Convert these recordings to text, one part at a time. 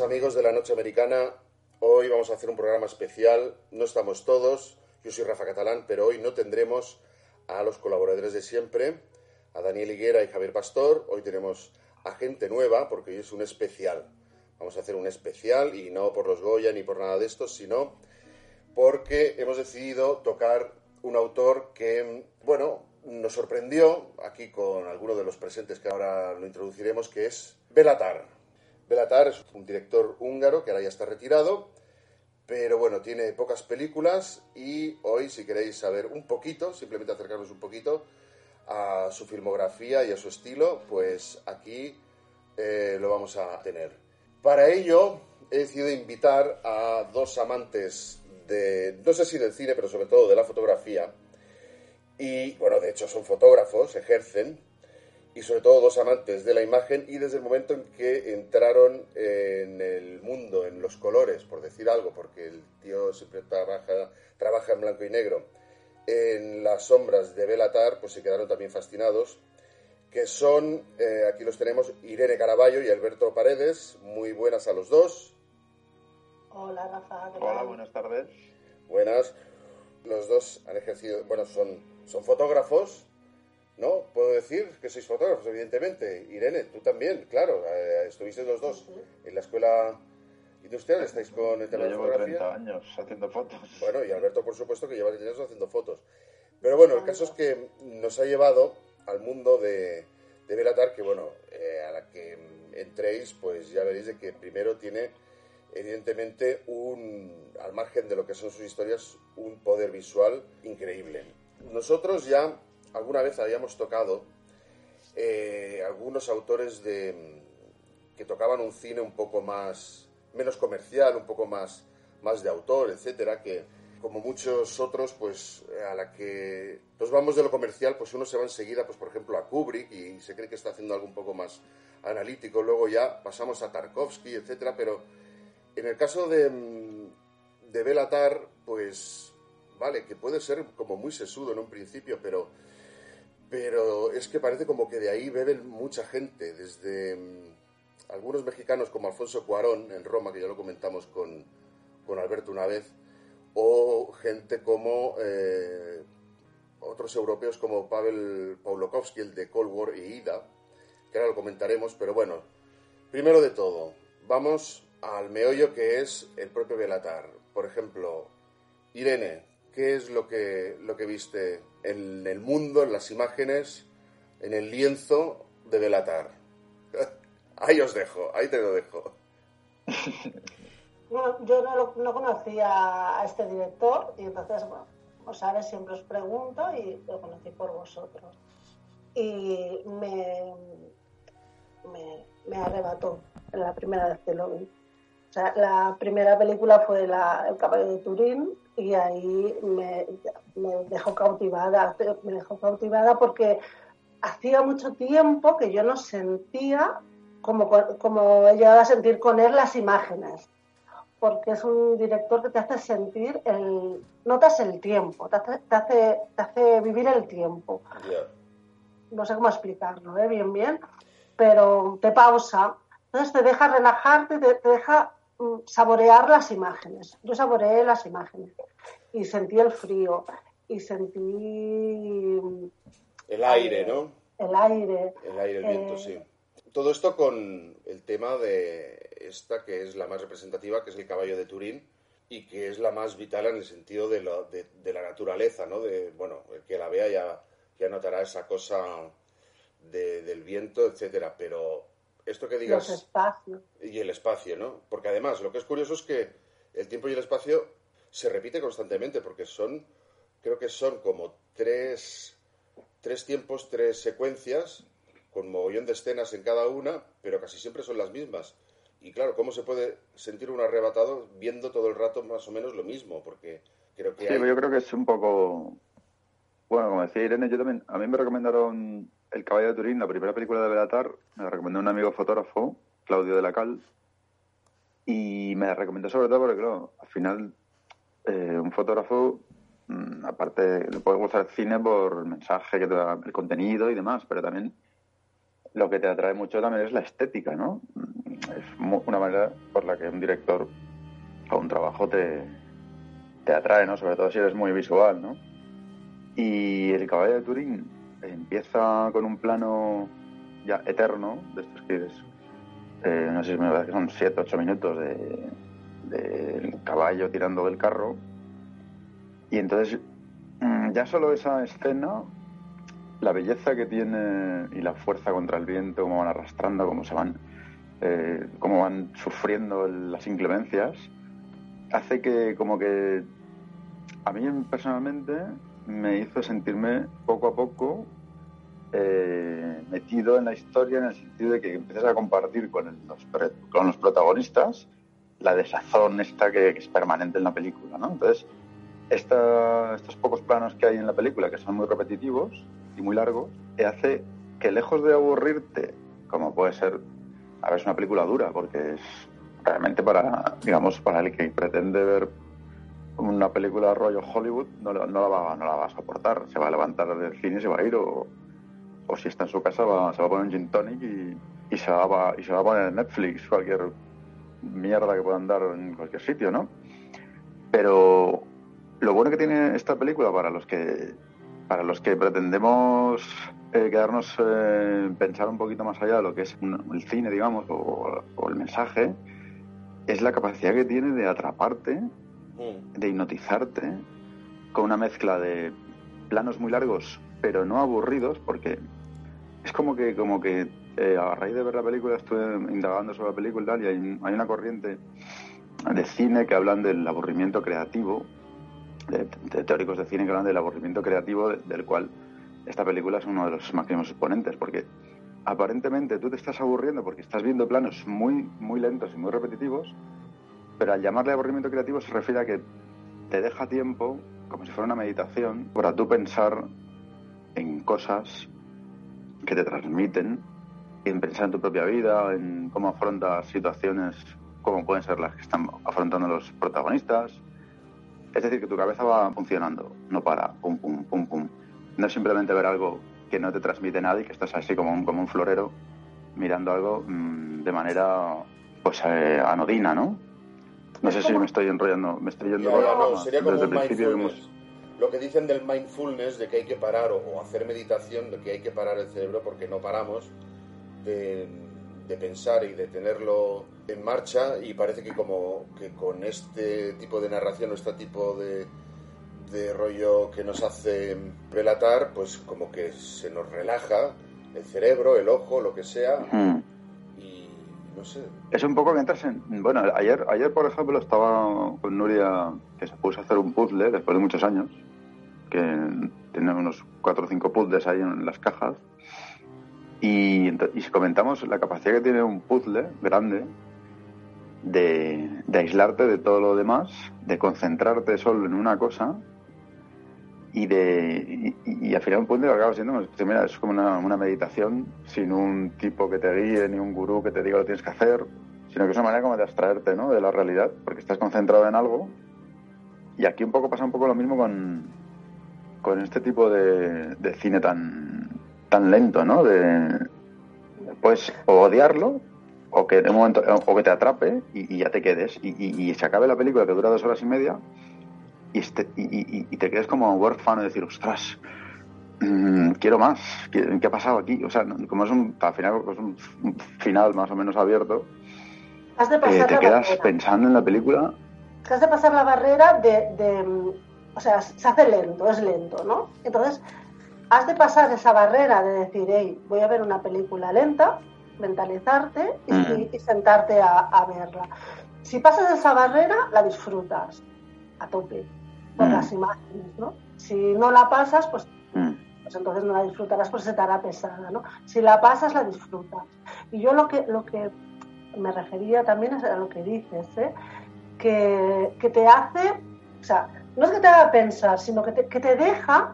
Amigos de la Noche Americana. Hoy vamos a hacer un programa especial. No estamos todos. Yo soy Rafa Catalán, pero hoy no tendremos a los colaboradores de siempre, a Daniel Higuera y Javier Pastor. Hoy tenemos a gente nueva porque hoy es un especial. Vamos a hacer un especial y no por los Goya ni por nada de esto, sino porque hemos decidido tocar un autor que, bueno, nos sorprendió aquí con alguno de los presentes que ahora lo introduciremos, que es Belatar. Belatar es un director húngaro que ahora ya está retirado, pero bueno, tiene pocas películas y hoy, si queréis saber un poquito, simplemente acercarnos un poquito a su filmografía y a su estilo, pues aquí eh, lo vamos a tener. Para ello, he decidido invitar a dos amantes de, no sé si del cine, pero sobre todo de la fotografía, y bueno, de hecho son fotógrafos, ejercen, y sobre todo dos amantes de la imagen y desde el momento en que entraron en el mundo, en los colores, por decir algo, porque el tío siempre trabaja, trabaja en blanco y negro, en las sombras de Belatar, pues se quedaron también fascinados, que son, eh, aquí los tenemos, Irene Caraballo y Alberto Paredes, muy buenas a los dos. Hola Rafa. Hola, buenas tardes. Buenas. Los dos han ejercido, bueno, son, son fotógrafos, ¿no? Puedo decir que sois fotógrafos, evidentemente. Irene, tú también, claro. Eh, estuviste los dos en la escuela industrial, estáis con el tema Yo de llevo fotografía. 30 años haciendo fotos. Bueno, y Alberto, por supuesto, que lleva 10 años haciendo fotos. Pero bueno, el caso es que nos ha llevado al mundo de, de Belatar, que bueno, eh, a la que entréis, pues ya veréis de que primero tiene, evidentemente, un, al margen de lo que son sus historias, un poder visual increíble. Nosotros ya alguna vez habíamos tocado eh, algunos autores de, que tocaban un cine un poco más, menos comercial, un poco más, más de autor, etcétera, que como muchos otros, pues a la que nos vamos de lo comercial, pues uno se va enseguida, pues por ejemplo, a Kubrick y se cree que está haciendo algo un poco más analítico, luego ya pasamos a Tarkovsky, etcétera, pero en el caso de, de Belatar, pues vale, que puede ser como muy sesudo en un principio, pero pero es que parece como que de ahí beben mucha gente, desde mm, algunos mexicanos como Alfonso Cuarón en Roma, que ya lo comentamos con, con Alberto una vez, o gente como eh, otros europeos como Pavel Pawlowski, el de Cold War y Ida, que ahora lo comentaremos, pero bueno, primero de todo, vamos al meollo que es el propio Belatar. Por ejemplo, Irene, ¿qué es lo que, lo que viste en el mundo, en las imágenes, en el lienzo de Belatar? Ahí os dejo, ahí te lo dejo. Bueno, yo no, conocía a este director y entonces, bueno, como sabes, siempre os pregunto y lo conocí por vosotros. Y me, me, me arrebató la primera vez que lo vi. O sea, la primera película fue la, El caballo de Turín y ahí me, me dejó cautivada. Me dejó cautivada porque hacía mucho tiempo que yo no sentía como, como he llegado a sentir con él las imágenes porque es un director que te hace sentir el notas el tiempo te hace, te hace, te hace vivir el tiempo no sé cómo explicarlo ¿eh? bien bien pero te pausa entonces te deja relajarte te, te deja saborear las imágenes yo saboreé las imágenes y sentí el frío y sentí mm, El aire, ¿no? el aire El aire, el viento, Eh, sí. Todo esto con el tema de esta que es la más representativa, que es el caballo de Turín, y que es la más vital en el sentido de, de, la naturaleza, ¿no? De, bueno, el que la vea ya, ya notará esa cosa del viento, etcétera, pero esto que digas... Los espacios. Y el espacio, ¿no? Porque además, lo que es curioso es que el tiempo y el espacio se repite constantemente, porque son, creo que son como tres, tres tiempos, tres secuencias, con mogollón de escenas en cada una, pero casi siempre son las mismas. Y claro, ¿cómo se puede sentir un arrebatado viendo todo el rato más o menos lo mismo? Porque creo que... Sí, yo creo que es un poco... Bueno, como decía Irene, yo también... A mí me recomendaron El caballo de Turín, la primera película de Belatar, me la recomendó un amigo fotógrafo, Claudio de la Cal, y me la recomendó sobre todo porque, claro, al final eh, un fotógrafo, mm, aparte, le puede gustar el cine por el mensaje que te da, el contenido y demás, pero también lo que te atrae mucho también es la estética, ¿no? es una manera por la que un director o un trabajo te, te atrae, ¿no? Sobre todo si eres muy visual, ¿no? Y el caballo de Turín empieza con un plano ya eterno, de estos que eh, no sé si me parece que son 7, 8 minutos de, del caballo tirando del carro. Y entonces, mm, ya solo esa escena, la belleza que tiene y la fuerza contra el viento, cómo van arrastrando, cómo se van eh, cómo van sufriendo las inclemencias, hace que como que a mí personalmente me hizo sentirme poco a poco eh, metido en la historia en el sentido de que empiezas a compartir con, los, con los protagonistas la desazón esta que, es permanente en la película, ¿no? Entonces, estos pocos planos que hay en la película, que son muy repetitivos y muy largos, hace que lejos de aburrirte, como puede ser a ver, es una película dura porque es realmente para, digamos, para el que pretende ver una película rollo Hollywood no, no, la va, no la va a soportar. Se va a levantar del cine y se va a ir o, o si está en su casa va, se va a poner un gin tonic y, y, se va, y se va a poner Netflix, cualquier mierda que puedan dar en cualquier sitio, ¿no? Pero lo bueno que tiene esta película para los que para los que pretendemos eh, quedarnos, eh, pensar un poquito más allá de lo que es el cine, digamos, o, el mensaje, es la capacidad que tiene de atraparte, mm. de hipnotizarte, con una mezcla de planos muy largos, pero no aburridos, porque es como que, como que eh, a raíz de ver la película estuve indagando sobre la película y hay, una corriente de cine que hablan del aburrimiento creativo de, teóricos de cine que hablan del aburrimiento creativo, del cual esta película es uno de los máximos exponentes, porque aparentemente tú te estás aburriendo porque estás viendo planos muy, muy lentos y muy repetitivos, pero al llamarle aburrimiento creativo se refiere a que te deja tiempo, como si fuera una meditación, para tú pensar en cosas que te transmiten, en pensar en tu propia vida, en cómo afrontas situaciones como pueden ser las que están afrontando los protagonistas, es decir, que tu cabeza va funcionando, no para, pum, pum, pum, pum. No es simplemente ver algo que no te transmite nada y que estás así como un, como un florero mirando algo mm, de manera pues eh, anodina, ¿no? No sé si me estoy enrollando, me estoy yendo no, sería como un mindfulness. Lo que dicen del mindfulness, de que hay que parar o hacer meditación, de que hay que parar el cerebro porque no paramos, de pensar y de tenerlo en marcha y parece que como que con este tipo de narración o este tipo de, de rollo que nos hace relatar, pues como que se nos relaja el cerebro, el ojo, lo que sea. Y no sé. Es un poco que entras en. Bueno, ayer, ayer por ejemplo, estaba con Nuria que se puso a hacer un puzzle después de muchos años, que tiene unos cuatro o cinco puzzles ahí en las cajas. Y, comentamos la capacidad que tiene un puzzle grande de, aislarte de todo lo demás, de concentrarte solo en una cosa y de y, al final un puzzle acaba siendo mira, es como una, meditación sin un tipo que te guíe ni un gurú que te diga lo tienes que hacer sino que es una manera como de abstraerte ¿no? de la realidad porque estás concentrado en algo y aquí un poco pasa un poco lo mismo con, con este tipo de cine tan tan lento, ¿no? De, pues odiarlo o que de momento o que te atrape y, ya te quedes y, se acabe la película que dura dos horas y media y, este, y, te quedes como huérfano y decir, ostras, mm, quiero más, ¿Qué, ha pasado aquí? O sea, como es un, al final es un final más o menos abierto, Has de pasar eh, te la quedas barrera. pensando en la película. has de pasar la barrera de, de- o sea, se hace lento, es lento, ¿no? Entonces, has de pasar esa barrera de decir, hey, voy a ver una película lenta, mentalizarte y, Mm. y- y sentarte a, a verla. Si pasas esa barrera, la disfrutas a tope, por Mm. las imágenes, ¿no? Si no la pasas, pues Mm, pues entonces no la disfrutarás, pues se te hará pesada, ¿no? Si la pasas, la disfrutas. Y yo lo que, lo que me refería también es a lo que dices, ¿eh? que, que te hace, o sea, no es que te haga pensar, sino que te, que te deja,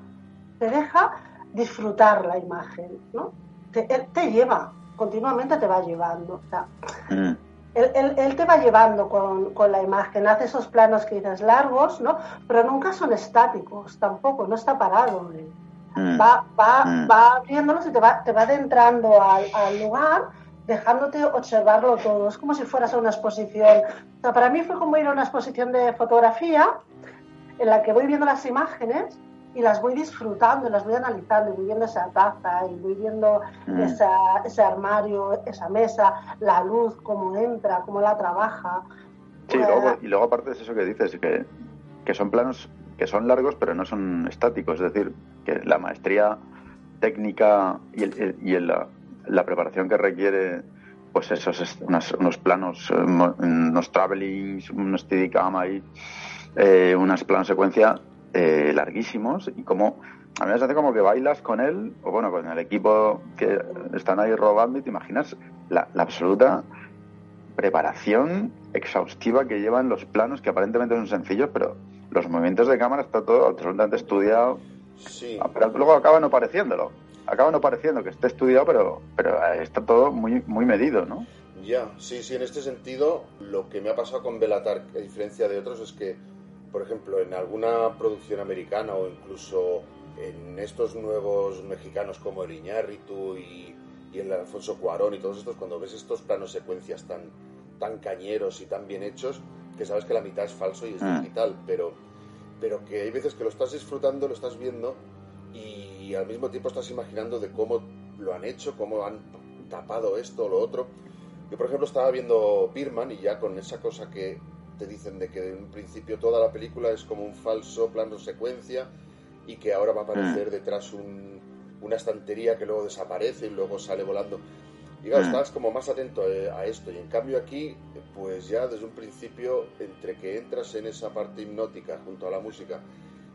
te deja disfrutar la imagen, ¿no? Te, te lleva, continuamente te va llevando. O sea, mm, él, él- él te va llevando con, con la imagen, hace esos planos que dices largos, ¿no? Pero nunca son estáticos, tampoco, no está parado. ¿eh? mm. Va, va, Mm. va abriéndolos y te va, te va adentrando al, al lugar, dejándote observarlo todo. Es como si fueras a una exposición. O sea, para mí fue como ir a una exposición de fotografía en la que voy viendo las imágenes y las voy disfrutando, las voy analizando, y voy viendo esa taza, y voy viendo Mm. esa, ese armario, esa mesa, la luz, cómo entra, cómo la trabaja. Sí, y Eh, luego, y luego aparte es eso que dices, que, que son planos que son largos pero no son estáticos, es decir, que la maestría técnica y, el- y el- la, la preparación que requiere pues esos unas- unos planos, eh, unos travelings, unos steadicam ahí, eh, unas planos secuencia eh, larguísimos y como a mí me hace como que bailas con él o bueno con el equipo que están ahí robando y te imaginas la, la absoluta preparación exhaustiva que llevan los planos, que aparentemente son sencillos, pero los movimientos de cámara está todo absolutamente estudiado. Sí, Ah, Pero luego acaba no pareciéndolo. Acaba no pareciendo que esté estudiado, pero, pero está todo muy, muy medido, ¿no? ya, sí, sí, en este sentido, lo que me ha pasado con Belatar, a diferencia de otros, es que, por ejemplo, en alguna producción americana o incluso en estos nuevos mexicanos como el Iñárritu y, y el Alfonso Cuarón y todos estos, cuando ves estos planos secuencias tan, tan cañeros y tan bien hechos, que sabes que la mitad es falso y es Mm. digital, pero, pero que hay veces que lo estás disfrutando, lo estás viendo y al mismo tiempo estás imaginando de cómo lo han hecho, cómo han tapado esto o lo otro. Yo, por ejemplo, estaba viendo Birman y ya con esa cosa que te dicen de que en principio toda la película es como un falso plano secuencia y que ahora va a aparecer detrás un- una estantería que luego desaparece y luego sale volando. Y claro, Mm. estás como más atento eh, a esto. Y en cambio aquí, pues ya desde un principio, entre que entras en esa parte hipnótica junto a la música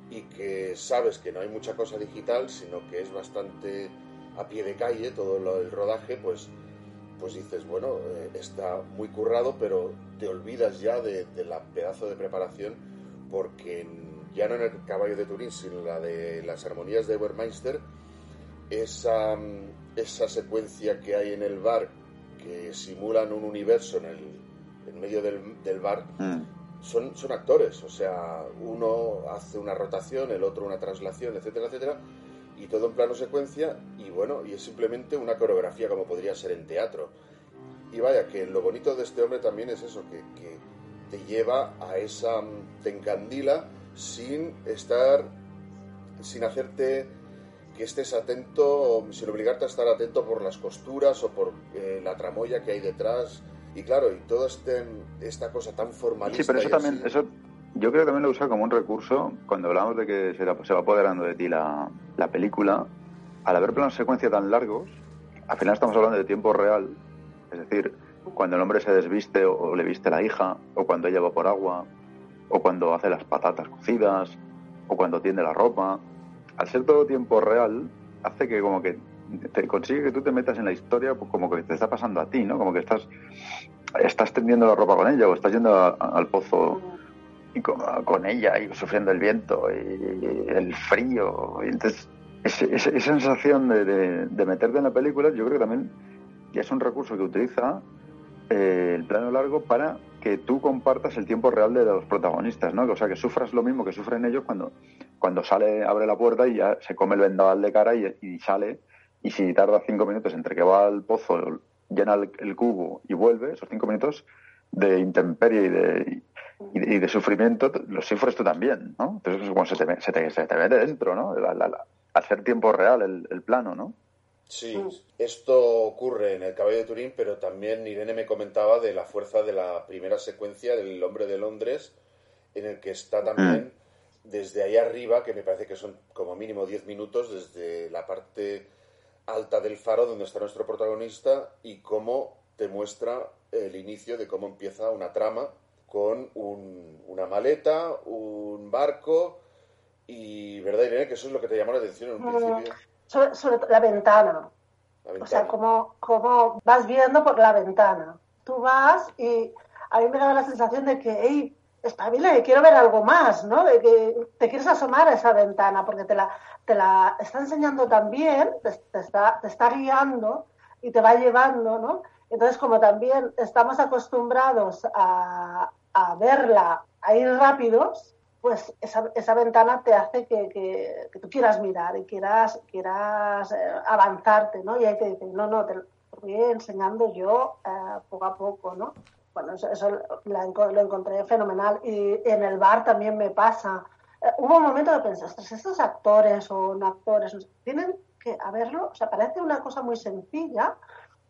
y que sabes que no hay mucha cosa digital, sino que es bastante a pie de calle todo el rodaje, pues, pues dices, bueno, eh, está muy currado, pero te olvidas ya de, de la pedazo de preparación, porque ya no en el caballo de Turín, sino la de las armonías de Wermeister, esa, esa secuencia que hay en el bar, que simulan un universo en, el, en medio del, del bar, Mm. son, son actores, o sea, uno hace una rotación, el otro una traslación, etcétera, etcétera, y todo en plano secuencia, y bueno, y es simplemente una coreografía como podría ser en teatro. Y vaya, que lo bonito de este hombre también es eso, que, que te lleva a esa, mm, te encandila sin estar, sin hacerte que estés atento, sin obligarte a estar atento por las costuras o por eh, la tramoya que hay detrás. Y claro, y toda este, esta cosa tan formalista. Sí, pero eso también, así- eso yo creo que también lo usa como un recurso cuando hablamos de que se, va apoderando de ti la, la película. Al haber planos secuencia tan largos, al final estamos hablando de tiempo real. Es decir, cuando el hombre se desviste o, le viste la hija, o cuando ella va por agua, o cuando hace las patatas cocidas, o cuando tiende la ropa. Al ser todo tiempo real, hace que como que te consigue que tú te metas en la historia pues como que te está pasando a ti, ¿no? Como que estás estás tendiendo la ropa con ella o estás yendo al pozo y con, ella y sufriendo el viento y el frío. Y entonces, esa sensación de, de- meterte en la película, yo creo que también es un recurso que utiliza eh, el plano largo para que tú compartas el tiempo real de los protagonistas, ¿no? O sea, que sufras lo mismo que sufren ellos cuando, cuando sale, abre la puerta y ya se come el vendaval de cara y, y sale. Y si tarda cinco minutos entre que va al pozo, llena el, el cubo y vuelve, esos cinco minutos de intemperie y de, y de, y de sufrimiento, los sufres tú también, ¿no? Entonces es como se te, se te, se te mete dentro, ¿no? La- la- la- ser tiempo real el, el plano, ¿no? Sí, Mm. esto ocurre en El caballo de Turín, pero también Irene me comentaba de la fuerza de la primera secuencia del Hombre de Londres, en el que está también desde ahí arriba, que me parece que son como mínimo 10 minutos, desde la parte alta del faro donde está nuestro protagonista y cómo te muestra el inicio de cómo empieza una trama con un- una maleta, un barco y, ¿verdad, Irene? Que eso es lo que te llamó la atención en un Mm. principio. Sobre, sobre la ventana. La O sea, como, como vas viendo por la ventana. Tú vas y a mí me da la sensación de que, hey, espabila, que quiero ver algo más, ¿no? De que te quieres asomar a esa ventana porque te la, te la está enseñando también, te, te está, te está guiando y te va llevando, ¿no? Entonces, como también estamos acostumbrados a, a verla, a ir rápidos, pues esa, esa ventana te hace que, que- que tú quieras mirar y quieras, quieras eh, avanzarte, ¿no? Y ahí te dicen, no, no, te voy enseñando yo eh, poco a poco, ¿no? Bueno, eso, eso lo encontré fenomenal. Y en el bar también me pasa. Eh, hubo un momento pensé, "Ostras, estos actores o no actores tienen que haberlo, o sea, parece una cosa muy sencilla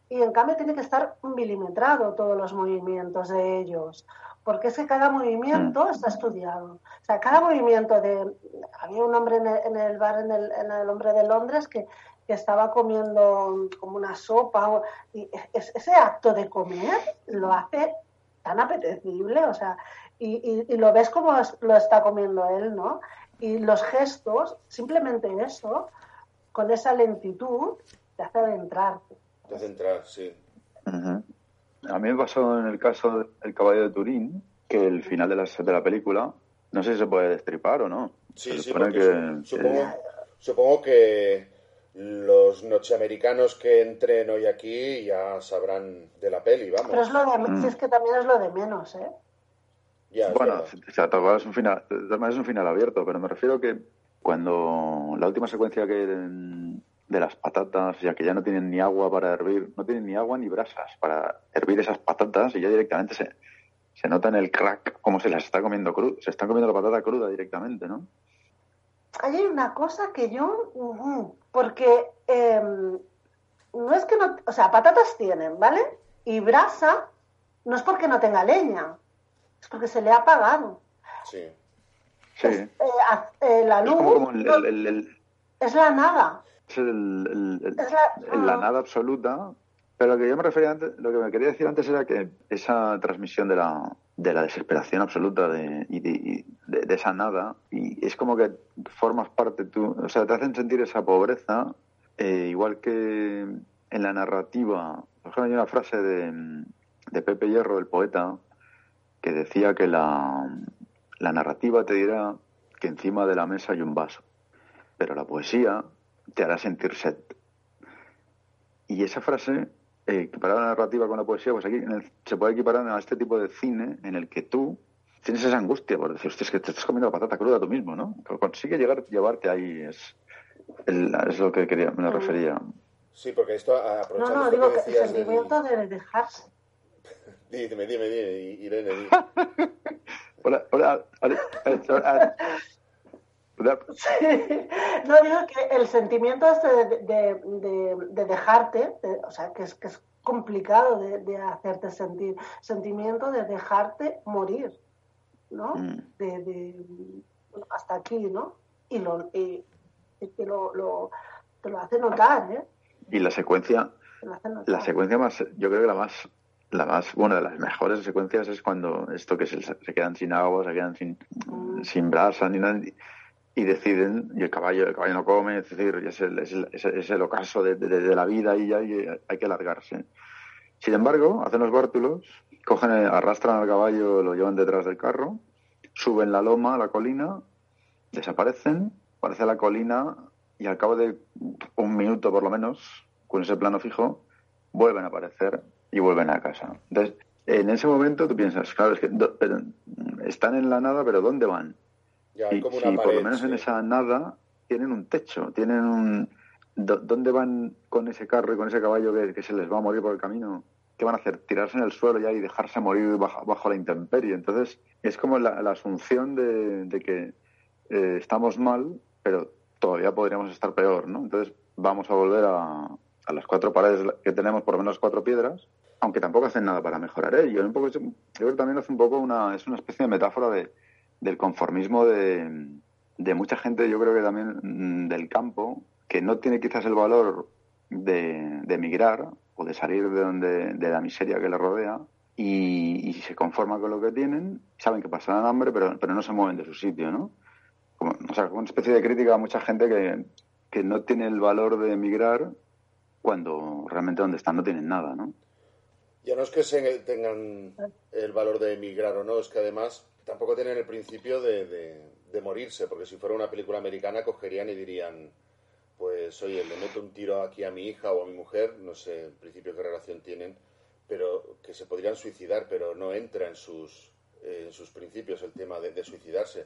y en cambio tiene que estar milimetrado todos los movimientos de ellos porque es que cada movimiento está estudiado. O sea, cada movimiento de... Había un hombre en el, en el bar, en el, en el Hombre de Londres, que, que estaba comiendo como una sopa, y es- ese acto de comer lo hace tan apetecible, o sea, y, y- y lo ves como lo está comiendo él, ¿no? Y los gestos, simplemente eso, con esa lentitud, te hace adentrarte. Te hace entrar, sí. A mí me pasó en el caso del caballo de Turín que el final de la, de la película, no sé si se puede destripar o no. Sí, Se sí, que- su- supongo, supongo que los norteamericanos que entren hoy aquí ya sabrán de la peli, vamos. Pero es lo de, Mm. si es que también es lo de menos, ¿eh? Ya, Bueno, verdad. o sea, tal cual es un final, es un final abierto, pero me refiero que cuando la última secuencia que en- de las patatas, ya que ya no tienen ni agua para hervir, no tienen ni agua ni brasas para hervir esas patatas y ya directamente se, se nota en el crack como se las está comiendo cruda, se están comiendo la patata cruda directamente, ¿no? Ahí hay una cosa que yo, porque em, no es que no, o sea, patatas tienen, ¿vale? Y brasa no es porque no tenga leña, es porque se le ha apagado. Sí. Sí. Es, eh, eh, la Es luz como, como el- no- el- el- el- es la nada. Es el- el- el- Es la, ah, nada absoluta. Pero lo que yo me refería antes, lo que me quería decir antes era que esa transmisión de la, de la desesperación absoluta de, y de, y de- de esa nada, y es como que formas parte tú, o sea, te hacen sentir esa pobreza, eh, igual que en la narrativa. Por ejemplo, hay una frase de, de Pepe Hierro, el poeta, que decía que la, la narrativa te dirá que encima de la mesa hay un vaso, pero la poesía te hará sentir sed. Y esa frase, eh, equiparar la narrativa con la poesía, pues aquí en el- se puede equiparar a este tipo de cine en el que tú tienes esa angustia por decir, es que te estás comiendo la patata cruda tú mismo, ¿no? Consigue llegar, llevarte ahí, es, el- es lo que quería, me lo Mm. refería. Sí, porque esto, no, aprovechando no, esto digo que que el del- sentimiento de dejarse. Dime, dime, dime, Irene, di. Hola, hola, hola, eh, hola, hola. Sí. No, digo que el sentimiento este de, de- de- de dejarte, de- o sea, que es, que es complicado de, hacerte sentir, sentimiento de dejarte morir, ¿no? Mm. De, hasta aquí, ¿no? Y, lo, y, y te, lo, lo- te lo hace notar, ¿eh? Y la secuencia, la secuencia más, yo creo que la más, la más, bueno, de las mejores secuencias es cuando esto que se, se quedan sin agua, se quedan sin, Mm. sin brasa ni nada, y deciden, y el caballo, el caballo no come, es decir, es el, es el, es el- ocaso de, de- de la vida y hay, hay que alargarse. Sin embargo, hacen los bártulos, cogen, eh, arrastran al caballo, lo llevan detrás del carro, suben la loma, la colina, desaparecen, aparece la colina y al cabo de un minuto por lo menos, con ese plano fijo, vuelven a aparecer y vuelven a casa. Entonces, en ese momento tú piensas, claro, es que están en la nada, pero ¿dónde van? Ya si por lo menos en esa nada tienen un techo, tienen un... ¿Dónde van con ese carro y con ese caballo que, que se les va a morir por el camino? ¿Qué van a hacer? ¿Tirarse en el suelo ya y dejarse morir bajo, bajo la intemperie? Entonces, es como la, la asunción de, de que eh, estamos mal, pero todavía podríamos estar peor, ¿no? Entonces, vamos a volver a, a las cuatro paredes que tenemos, por lo menos cuatro piedras, aunque tampoco hacen nada para mejorar ello. Un poco, yo creo que también hace un poco una, es una especie de metáfora de, del conformismo de, de mucha gente, yo creo que también mm, del campo, que no tiene quizás el valor de, de emigrar o de salir de, donde, de la miseria que le rodea y, se conforma con lo que tienen, saben que pasarán hambre, pero, pero no se mueven de su sitio, ¿no? Como, o sea, una especie de crítica a mucha gente que, que no tiene el valor de emigrar cuando realmente donde están no tienen nada, ¿no? Ya no es que se tengan el valor de emigrar o no, es que además tampoco tienen el principio de, de, morirse, porque si fuera una película americana cogerían y dirían, pues oye, le meto un tiro aquí a mi hija o a mi mujer, no sé en principio qué relación tienen, pero que se podrían suicidar, pero no entra en sus, en sus principios el tema de, suicidarse.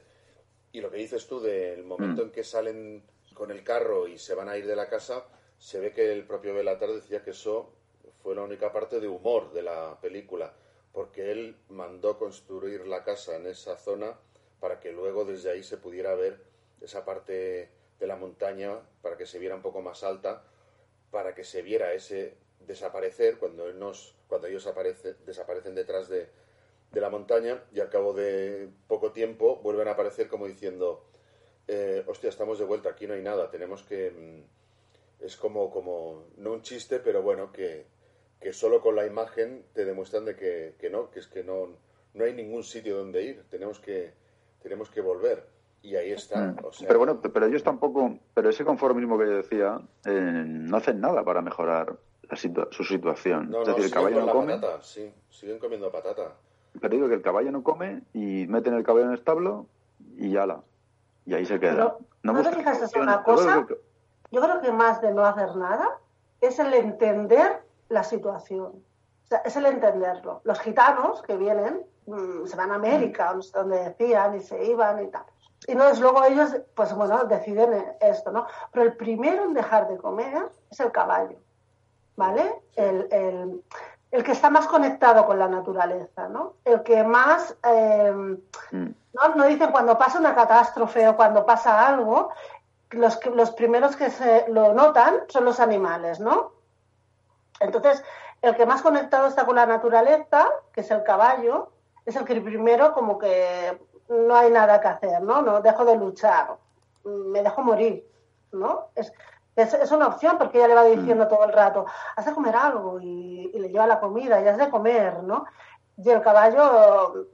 Y lo que dices tú del momento mm. en que salen con el carro y se van a ir de la casa, se ve que el propio Belatar decía que eso fue la única parte de humor de la película, porque él mandó construir la casa en esa zona para que luego desde ahí se pudiera ver esa parte de la montaña, para que se viera un poco más alta, para que se viera ese desaparecer cuando, ellos aparece, desaparecen detrás de, de, la montaña y al cabo de poco tiempo vuelven a aparecer como diciendo, eh, hostia, estamos de vuelta, aquí no hay nada, tenemos que... Mm, es como, como, no un chiste, pero bueno, que, que solo con la imagen te demuestran de que, que no, que es que no, no hay ningún sitio donde ir, tenemos que, tenemos que volver. Y ahí está. Mm. pero bueno, pero ellos tampoco, pero ese conformismo que yo decía, eh, no hacen nada para mejorar su situación. No, es decir, el caballo no come. Patata, sí, siguen comiendo patata. Pero digo que el caballo no come y meten el caballo en el establo y la Y ahí se queda. no, ¿no te fijas en una cosa? Yo creo que más de no hacer nada es el entender la situación. O sea, es el entenderlo. Los gitanos que vienen, mm, se van a América, donde decían y se iban y tal. Y entonces luego ellos, pues bueno, deciden esto, ¿no? Pero el primero en dejar de comer es el caballo, ¿vale? El, que está más conectado con la naturaleza, ¿no? El que más, eh, mm. ¿no? no dicen cuando pasa una catástrofe o cuando pasa algo, los, los primeros que se lo notan son los animales, ¿no? Entonces, el que más conectado está con la naturaleza, que es el caballo, es el que primero como que no hay nada que hacer, ¿no? No dejo de luchar, me dejo morir, ¿no? Es, es, una opción porque ella le va diciendo mm. todo el rato, has de comer algo y, le lleva la comida y has de comer, ¿no? Y el caballo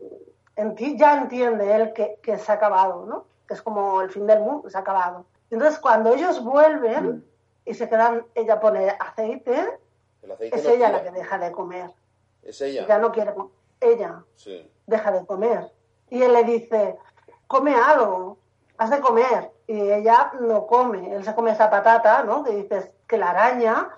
en ti ya entiende él que, que se ha acabado, ¿no? Que es como el fin del mundo, se ha acabado. Entonces, cuando ellos vuelven mm. y se quedan, ella pone aceite, es ella la que deja de comer. Es ella. Ya no quiere Ella deja de comer. Y él le dice, come algo, has de comer. Y ella no come. Él se come esa patata, ¿no? Que dices que la araña,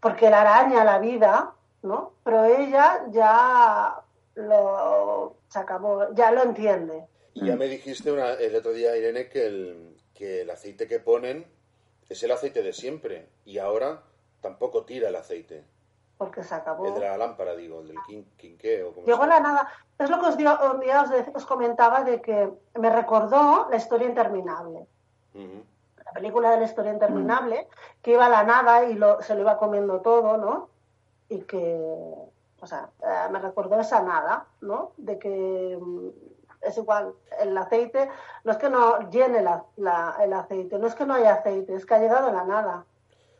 porque la araña la vida, ¿no? Pero ella ya lo se acabó, ya lo entiende. Y ya me dijiste el otro día, Irene, que el, que el aceite que ponen es el aceite de siempre. Y ahora tampoco tira el aceite. Porque se acabó. El de la lámpara, digo, el del quinqué o como Llegó la nada. Es lo que os, os, comentaba de que me recordó la historia interminable. La película de la historia interminable, que iba a la nada y lo, se lo iba comiendo todo, ¿no? Y que, o sea, eh, me recordó esa nada, ¿no? De que mm, es igual, el aceite, no es que no llene la, el aceite, no es que no haya aceite, es que ha llegado a la nada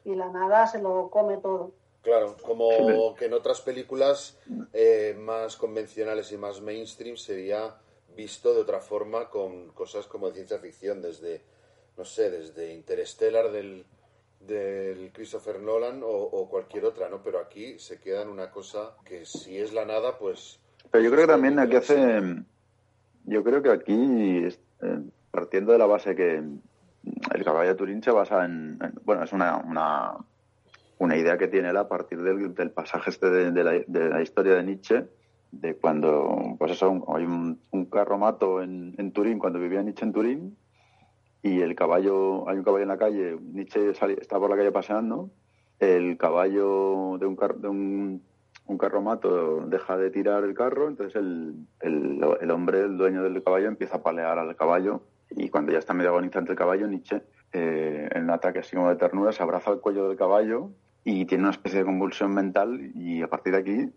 y la nada se lo come todo. Claro, como que en otras películas eh, más convencionales y más mainstream sería visto de otra forma con cosas como de ciencia ficción, desde, no sé, desde Interstellar del, del Christopher Nolan o, cualquier otra, ¿no? Pero aquí se queda en una cosa que si es la nada, pues... Pero yo creo que también aquí hace... Yo creo que aquí, eh, partiendo de la base que el caballo de Turín se basa en, bueno, es una, una, una, idea que tiene él a partir del, del pasaje este de, la, historia de Nietzsche, de cuando, pues eso, hay un, un carromato en, en, Turín, cuando vivía Nietzsche en Turín, y el caballo, hay un caballo en la calle, Nietzsche está por la calle paseando, el caballo de un, de un, un carromato deja de tirar el carro, entonces el, el, el hombre, el dueño del caballo, empieza a palear al caballo y cuando ya está medio agonizante el caballo, Nietzsche, eh, en un ataque así como de ternura, se abraza al cuello del caballo y tiene una especie de convulsión mental y a partir de aquí,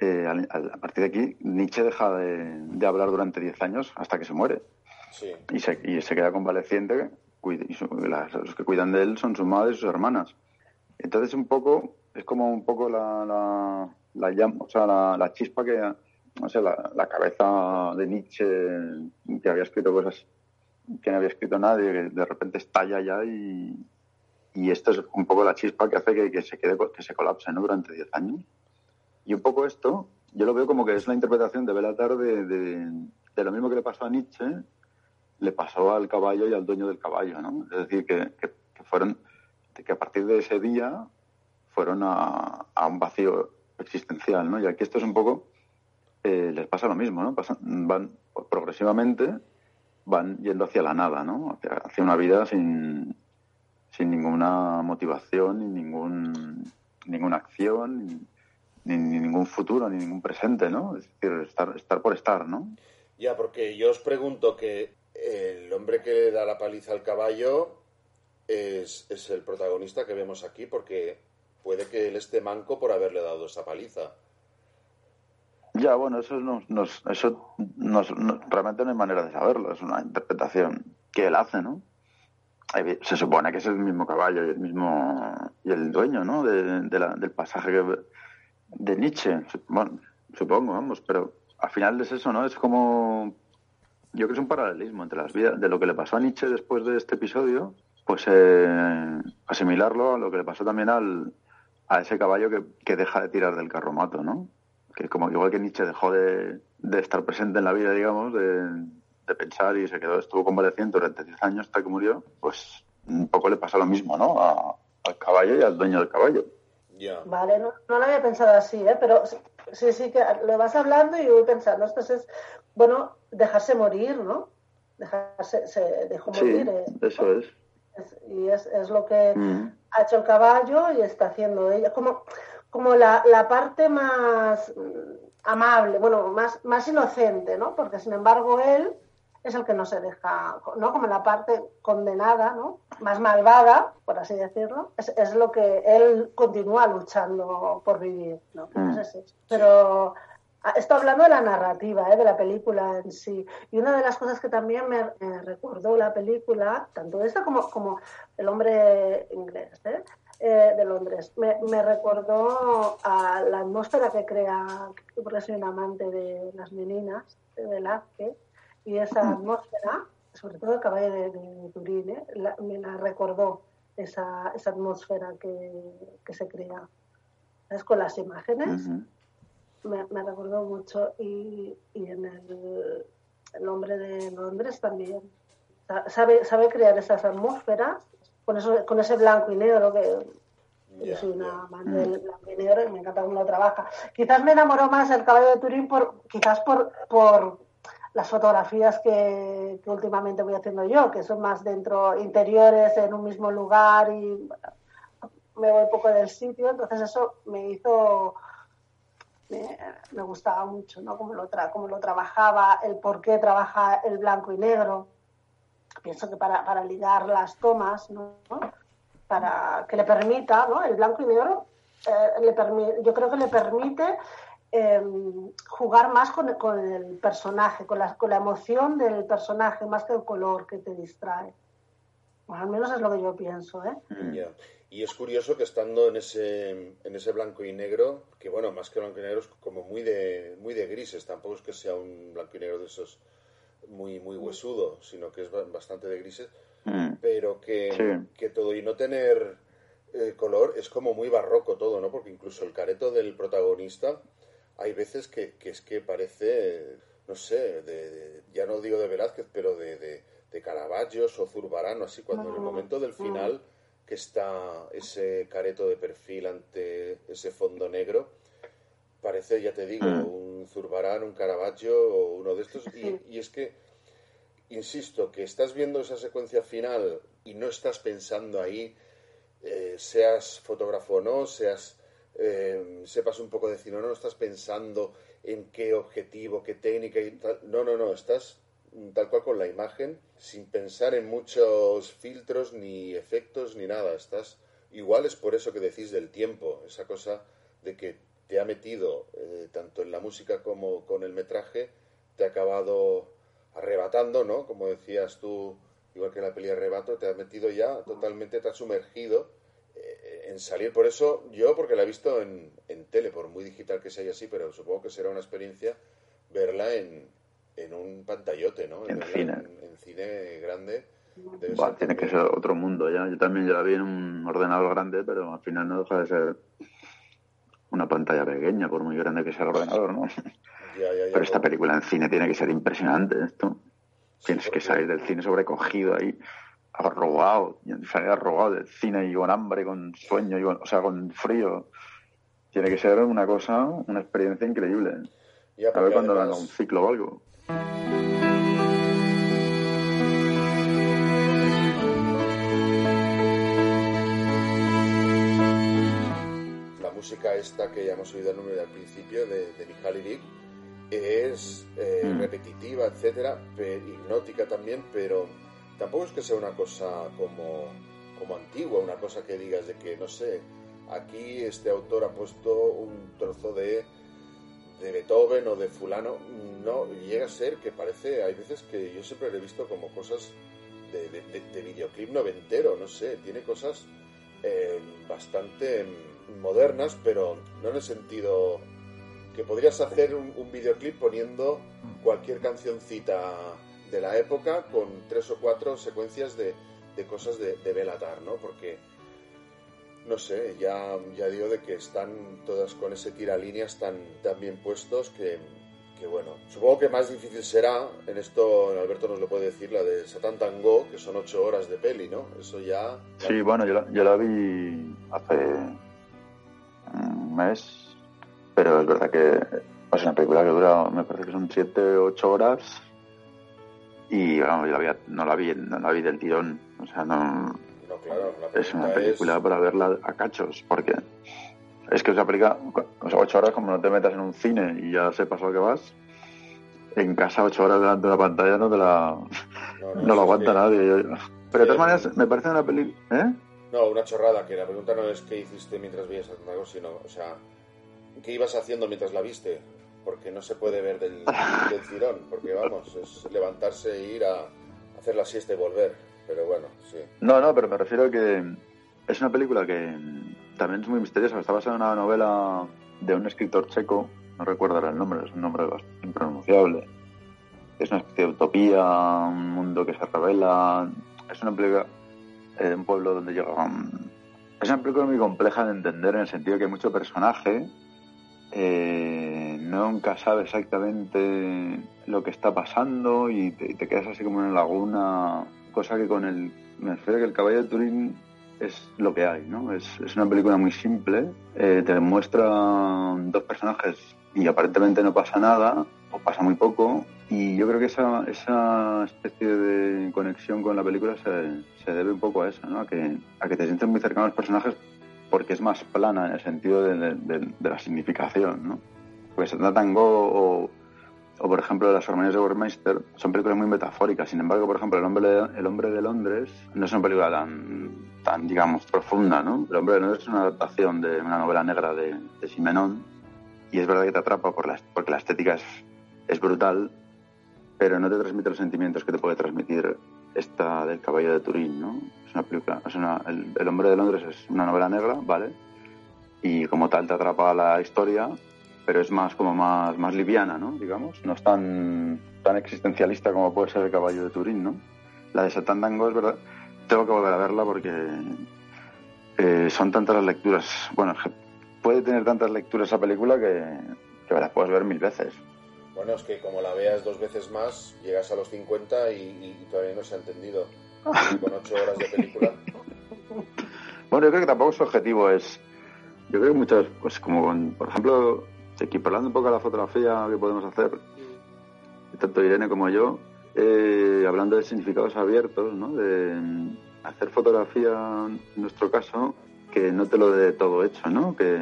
eh, a, partir de aquí, Nietzsche deja de, hablar durante 10 años hasta que se muere. Y, se, y se queda convaleciente y los que cuidan de él son su madre y sus hermanas. Entonces un poco, es como un poco la, la, la, o sea, la, chispa que, no sé, la, cabeza de Nietzsche que había escrito cosas que no había escrito nadie, que de repente estalla ya y, y esto es un poco la chispa que hace que, que se quede que se colapse ¿no? durante 10 años. Y un poco esto, yo lo veo como que es la interpretación de Belatar de, de, de lo mismo que le pasó a Nietzsche, le pasó al caballo y al dueño del caballo, ¿no? Es decir, que, que, fueron, que a partir de ese día fueron a, a, un vacío existencial, ¿no? Y aquí esto es un poco, eh, les pasa lo mismo, ¿no? van progresivamente, van yendo hacia la nada, ¿no? Hacia, una vida sin, sin ninguna motivación, ni ningún, ninguna acción, ni, ni, ningún futuro, ni ningún presente, ¿no? Es decir, estar, estar por estar, ¿no? Ya, porque yo os pregunto que el hombre que le da la paliza al caballo es, es, el protagonista que vemos aquí, porque puede que él esté manco por haberle dado esa paliza. Ya, bueno, eso, eso realmente no hay manera de saberlo, es una interpretación que él hace, ¿no? Se supone que es el mismo caballo y el mismo y el dueño, ¿no? De, del pasaje de Nietzsche, bueno, supongo, vamos, pero al final es eso, ¿no? Es como yo creo que es un paralelismo entre las vidas de lo que le pasó a Nietzsche después de este episodio, pues eh, asimilarlo a lo que le pasó también al, a ese caballo que, que deja de tirar del carromato, ¿no? Que como igual que Nietzsche dejó de, de estar presente en la vida, digamos, de, de, pensar y se quedó, estuvo convaleciente durante 10 años hasta que murió, pues un poco le pasa lo mismo, ¿no? al caballo y al dueño del caballo. Vale, no, no, lo había pensado así, ¿eh? pero sí, sí que lo vas hablando y voy pensando, esto es, bueno, dejarse morir, ¿no? Dejarse, se dejó morir. Eh, eso es. Y es, es lo que mm. ha hecho el caballo y está haciendo ella. Como, como la, la parte más amable, bueno, más, más inocente, ¿no? Porque sin embargo él es el que no se deja, ¿no? Como la parte condenada, ¿no? Más malvada, por así decirlo, es, es lo que él continúa luchando por vivir, ¿no? Mm. Pero Ah, estoy hablando de la narrativa, ¿eh? de la película en sí. Y una de las cosas que también me, recordó la película, tanto esta como, como El hombre inglés ¿eh? Eh, de Londres, me, me, recordó a la atmósfera que crea, porque soy un amante de las meninas, de Velázquez, y esa mm. atmósfera, sobre todo el caballo de, de Turín, me la recordó esa, esa atmósfera que, que se crea. ¿Sabes? Con las imágenes me, me recordó mucho y, y en el, el, hombre de Londres también. Sabe, sabe crear esas atmósferas con, eso, con ese blanco y negro que yo soy una amante del blanco y negro y me encanta cómo lo trabaja. Quizás me enamoró más el caballo de Turín por, quizás por, por las fotografías que, que, últimamente voy haciendo yo, que son más dentro, interiores, en un mismo lugar y me voy poco del sitio, entonces eso me hizo me, gustaba mucho, ¿no? Cómo lo, tra cómo lo trabajaba, el por qué trabaja el blanco y negro. Pienso que para, para ligar las tomas, ¿no? Para que le permita, ¿no? El blanco y negro, eh, le yo creo que le permite eh, jugar más con, con, el personaje, con la, con la emoción del personaje, más que el color que te distrae. Bueno, al menos es lo que yo pienso, ¿eh? Y es curioso que estando en ese, en ese blanco y negro, que bueno, más que blanco y negro es como muy de, muy de grises, tampoco es que sea un blanco y negro de esos muy, muy huesudo, sino que es bastante de grises, mm. pero que, que, todo y no tener eh, color es como muy barroco todo, ¿no? Porque incluso el careto del protagonista hay veces que, que es que parece, no sé, de, ya no digo de Velázquez, pero de, de, de Caravaggio o Zurbarano, así cuando en el momento del final que está ese careto de perfil ante ese fondo negro. Parece, ya te digo, mm. Un Zurbarán, un Caravaggio o uno de estos. Y, es que, insisto, que estás viendo esa secuencia final y no estás pensando ahí, eh, seas fotógrafo o no, seas, eh, sepas un poco de cine o no, no estás pensando en qué objetivo, qué técnica y tal. No, no, no, estás tal cual con la imagen, sin pensar en muchos filtros, ni efectos, ni nada. Estás igual es por eso que decís del tiempo, esa cosa de que te ha metido eh, tanto en la música como con el metraje, te ha acabado arrebatando, ¿no? Como decías tú, igual que la peli Arrebato, te ha metido ya totalmente, te ha sumergido eh, en salir. Por eso, yo, porque la he visto en, en tele, por muy digital que sea así, pero supongo que será una experiencia verla en, en un pantallote, ¿no? En cine. En, cine grande. tiene que ser otro mundo ya. Yo también ya la vi en un ordenador grande, pero al final no deja de ser una pantalla pequeña, por muy grande que sea el ordenador, ¿no? pero esta película en cine tiene que ser impresionante, esto. Tienes que salir del cine sobrecogido ahí, arrobado, salir arrobado del cine y con hambre, con sueño, y o sea, con frío. Tiene que ser una cosa, una experiencia increíble. a ver cuando haga un ciclo o algo. Música esta que ya hemos oído el nombre al principio de, de Mihaly es eh, mm. repetitiva, etcétera, hipnótica también, pero tampoco es que sea una cosa como, como antigua, una cosa que digas de que, no sé, aquí este autor ha puesto un trozo de, de Beethoven o de fulano, no, llega a ser que parece, hay veces que yo siempre lo he visto como cosas de, de, videoclip noventero, no sé, tiene cosas eh, bastante modernas, pero no en el sentido que podrías hacer un, videoclip poniendo cualquier cancioncita de la época con tres o cuatro secuencias de, cosas de, de Belatar, ¿no? Porque, no sé, ya, ya digo de que están todas con ese tiralíneas tan, tan bien puestos que, que, bueno, supongo que más difícil será, en esto Alberto nos lo puede decir, la de Satan Tango, que son ocho horas de peli, ¿no? Eso ya... Sí, bueno, yo la, vi hace mes, pero es verdad que es una película que dura, me parece que son 7, 8 horas y vamos, yo no la vi, no la vi del tirón, o sea, no, es una película para verla a cachos, porque es que esa película, o sea, 8 horas como no te metas en un cine y ya sepas a lo que vas, en casa 8 horas delante de la pantalla no te la, no, lo aguanta nadie. Pero de todas maneras, me parece una película, ¿eh? No, una chorrada, que la pregunta no es qué hiciste mientras veías algo, sino, o sea, ¿Qué ibas haciendo mientras la viste? Porque no se puede ver del, del tirón, porque vamos, es levantarse e ir a hacer la siesta y volver. Pero bueno, sí. No, no, pero me refiero a que es una película que también es muy misteriosa. Está basada en una novela de un escritor checo, no recuerdo el nombre, es un nombre impronunciable. Es una especie de utopía, un mundo que se revela. Es una película de un pueblo donde llega. Es una película muy compleja de entender en el sentido que hay mucho personaje eh, nunca sabes exactamente lo que está pasando y te, quedas así como en una laguna, cosa que con el... Me refiero que el caballo de Turín es lo que hay, ¿no? Es, una película muy simple, eh, te muestra dos personajes y aparentemente no pasa nada, o pasa muy poco, y yo creo que esa, esa especie de conexión con la película se, se debe un poco a eso, ¿no? A que, a que te sientes muy cercano a los personajes porque es más plana en el sentido de, la significación, ¿no? Porque se Tango o, o, por ejemplo, Las Hormonas de Burmeister son películas muy metafóricas. Sin embargo, por ejemplo, El hombre de, el hombre de Londres no es una película tan, tan, digamos, profunda, ¿no? El hombre de Londres es una adaptación de una novela negra de, de Simenón y es verdad que te atrapa por la, porque la estética es, es brutal, pero no te transmite los sentimientos que te puede transmitir esta del caballo de Turín, ¿no? Es una película, es una, el, hombre de Londres es una novela negra, ¿vale? Y como tal te atrapa la historia, pero es más como más, más liviana, ¿no? Digamos, no es tan, tan existencialista como puede ser el caballo de Turín, ¿no? La de Satan Dango es verdad, tengo que volver a verla porque eh, son tantas las lecturas, bueno, puede tener tantas lecturas esa película que, que la puedes ver mil veces. Bueno, es que como la veas dos veces más, llegas a los 50 y, todavía no se ha entendido. con ocho horas de película. Bueno, yo creo que tampoco su objetivo es. Yo creo que muchas, pues como con, por ejemplo, equiparando un poco a la fotografía que podemos hacer, tanto Irene como yo, eh, hablando de significados abiertos, ¿no? De hacer fotografía, en nuestro caso, que no te lo dé todo hecho, ¿no? Que,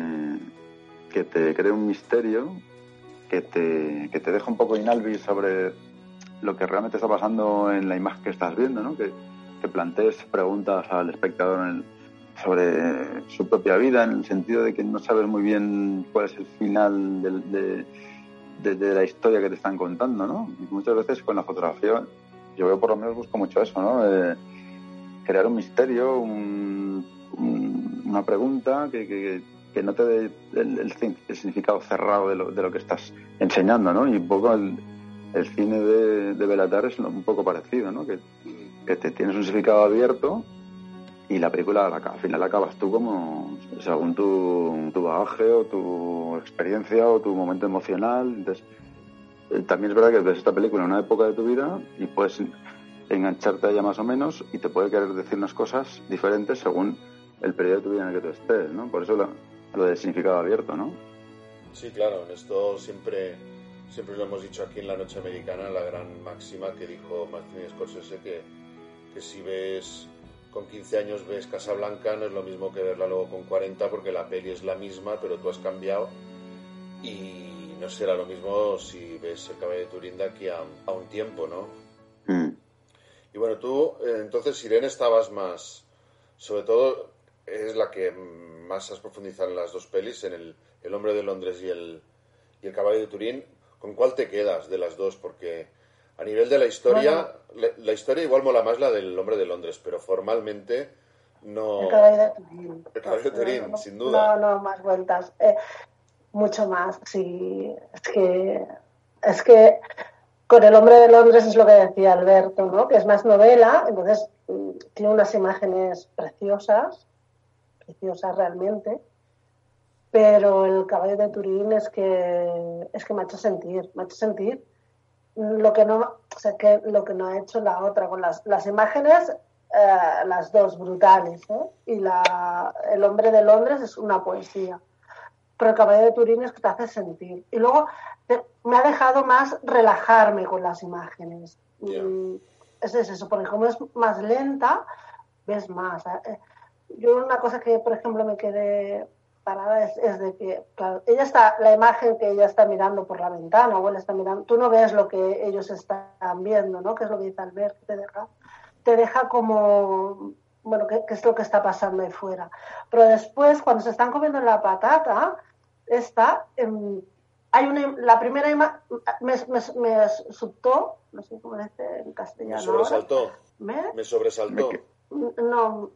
que te cree un misterio que te, que te deja un poco inalvis sobre lo que realmente está pasando en la imagen que estás viendo, ¿no? Que, que plantees preguntas al espectador en, sobre su propia vida, en el sentido de que no sabes muy bien cuál es el final de, de, la historia que te están contando, ¿no? Y muchas veces con la fotografía, yo por lo menos busco mucho eso, ¿no? Eh, crear un misterio, una pregunta que, que, no te dé el, significado cerrado de lo, de lo, que estás enseñando, ¿no? Y un poco el, el cine de, de Belatar es un poco parecido, ¿no? Que, que te tienes un significado abierto y la película al final la acabas tú como según tu, tu bagaje o tu experiencia o tu momento emocional. Entonces, eh, también es verdad que ves esta película en una época de tu vida y puedes engancharte a ella más o menos y te puede querer decir unas cosas diferentes según el periodo de tu vida en el que tú estés, ¿no? Por eso lo, lo del significado abierto, ¿no? Sí, claro, en esto siempre, siempre lo hemos dicho aquí en la Noche Americana, la gran máxima que dijo Martin Scorsese, que, que si ves con 15 años ves Casablanca, no es lo mismo que verla luego con 40 porque la peli es la misma, pero tú has cambiado y no será lo mismo si ves el caballo de Turín de aquí a, un tiempo, ¿no? Mm. Y bueno, tú, eh, entonces, Irene, estabas más, sobre todo, es la que más has profundizado en las dos pelis, en el, el Hombre de Londres y el, y el Caballo de Turín. ¿Con cuál te quedas de las dos? Porque a nivel de la historia, la, historia igual mola más la del Hombre de Londres, pero formalmente no. El caballo de Turín. El caballo de Turín, sin duda. No, no, más vueltas. Eh, mucho más, sí. Es que. Es que con El Hombre de Londres es lo que decía Alberto, ¿no? Que es más novela, entonces mm, tiene unas imágenes preciosas, preciosas realmente. Pero el caballo de Turín es que es que me ha hecho sentir, me ha hecho sentir lo que no, o sea, que lo que no ha hecho la otra, con las, las imágenes, eh, las dos brutales, ¿eh? y la, El hombre de Londres es una poesía, pero el caballo de Turín es que te hace sentir. Y luego me ha dejado más relajarme con las imágenes. Es, eso, porque como es más lenta, ves más. ¿eh? Yo una cosa que, por ejemplo, me quedé parada es, de que, claro, ella está, la imagen que ella está mirando por la ventana o él está mirando, tú no ves lo que ellos están viendo, ¿no? Que es lo que dice Albert, que te deja, te deja como, bueno, ¿qué, es lo que está pasando ahí fuera? Pero después, cuando se están comiendo la patata, está, hay una, la primera imagen, me, me, me, subtó, no sé cómo dice en castellano. Me sobresaltó. ¿Me? sobresaltó. No,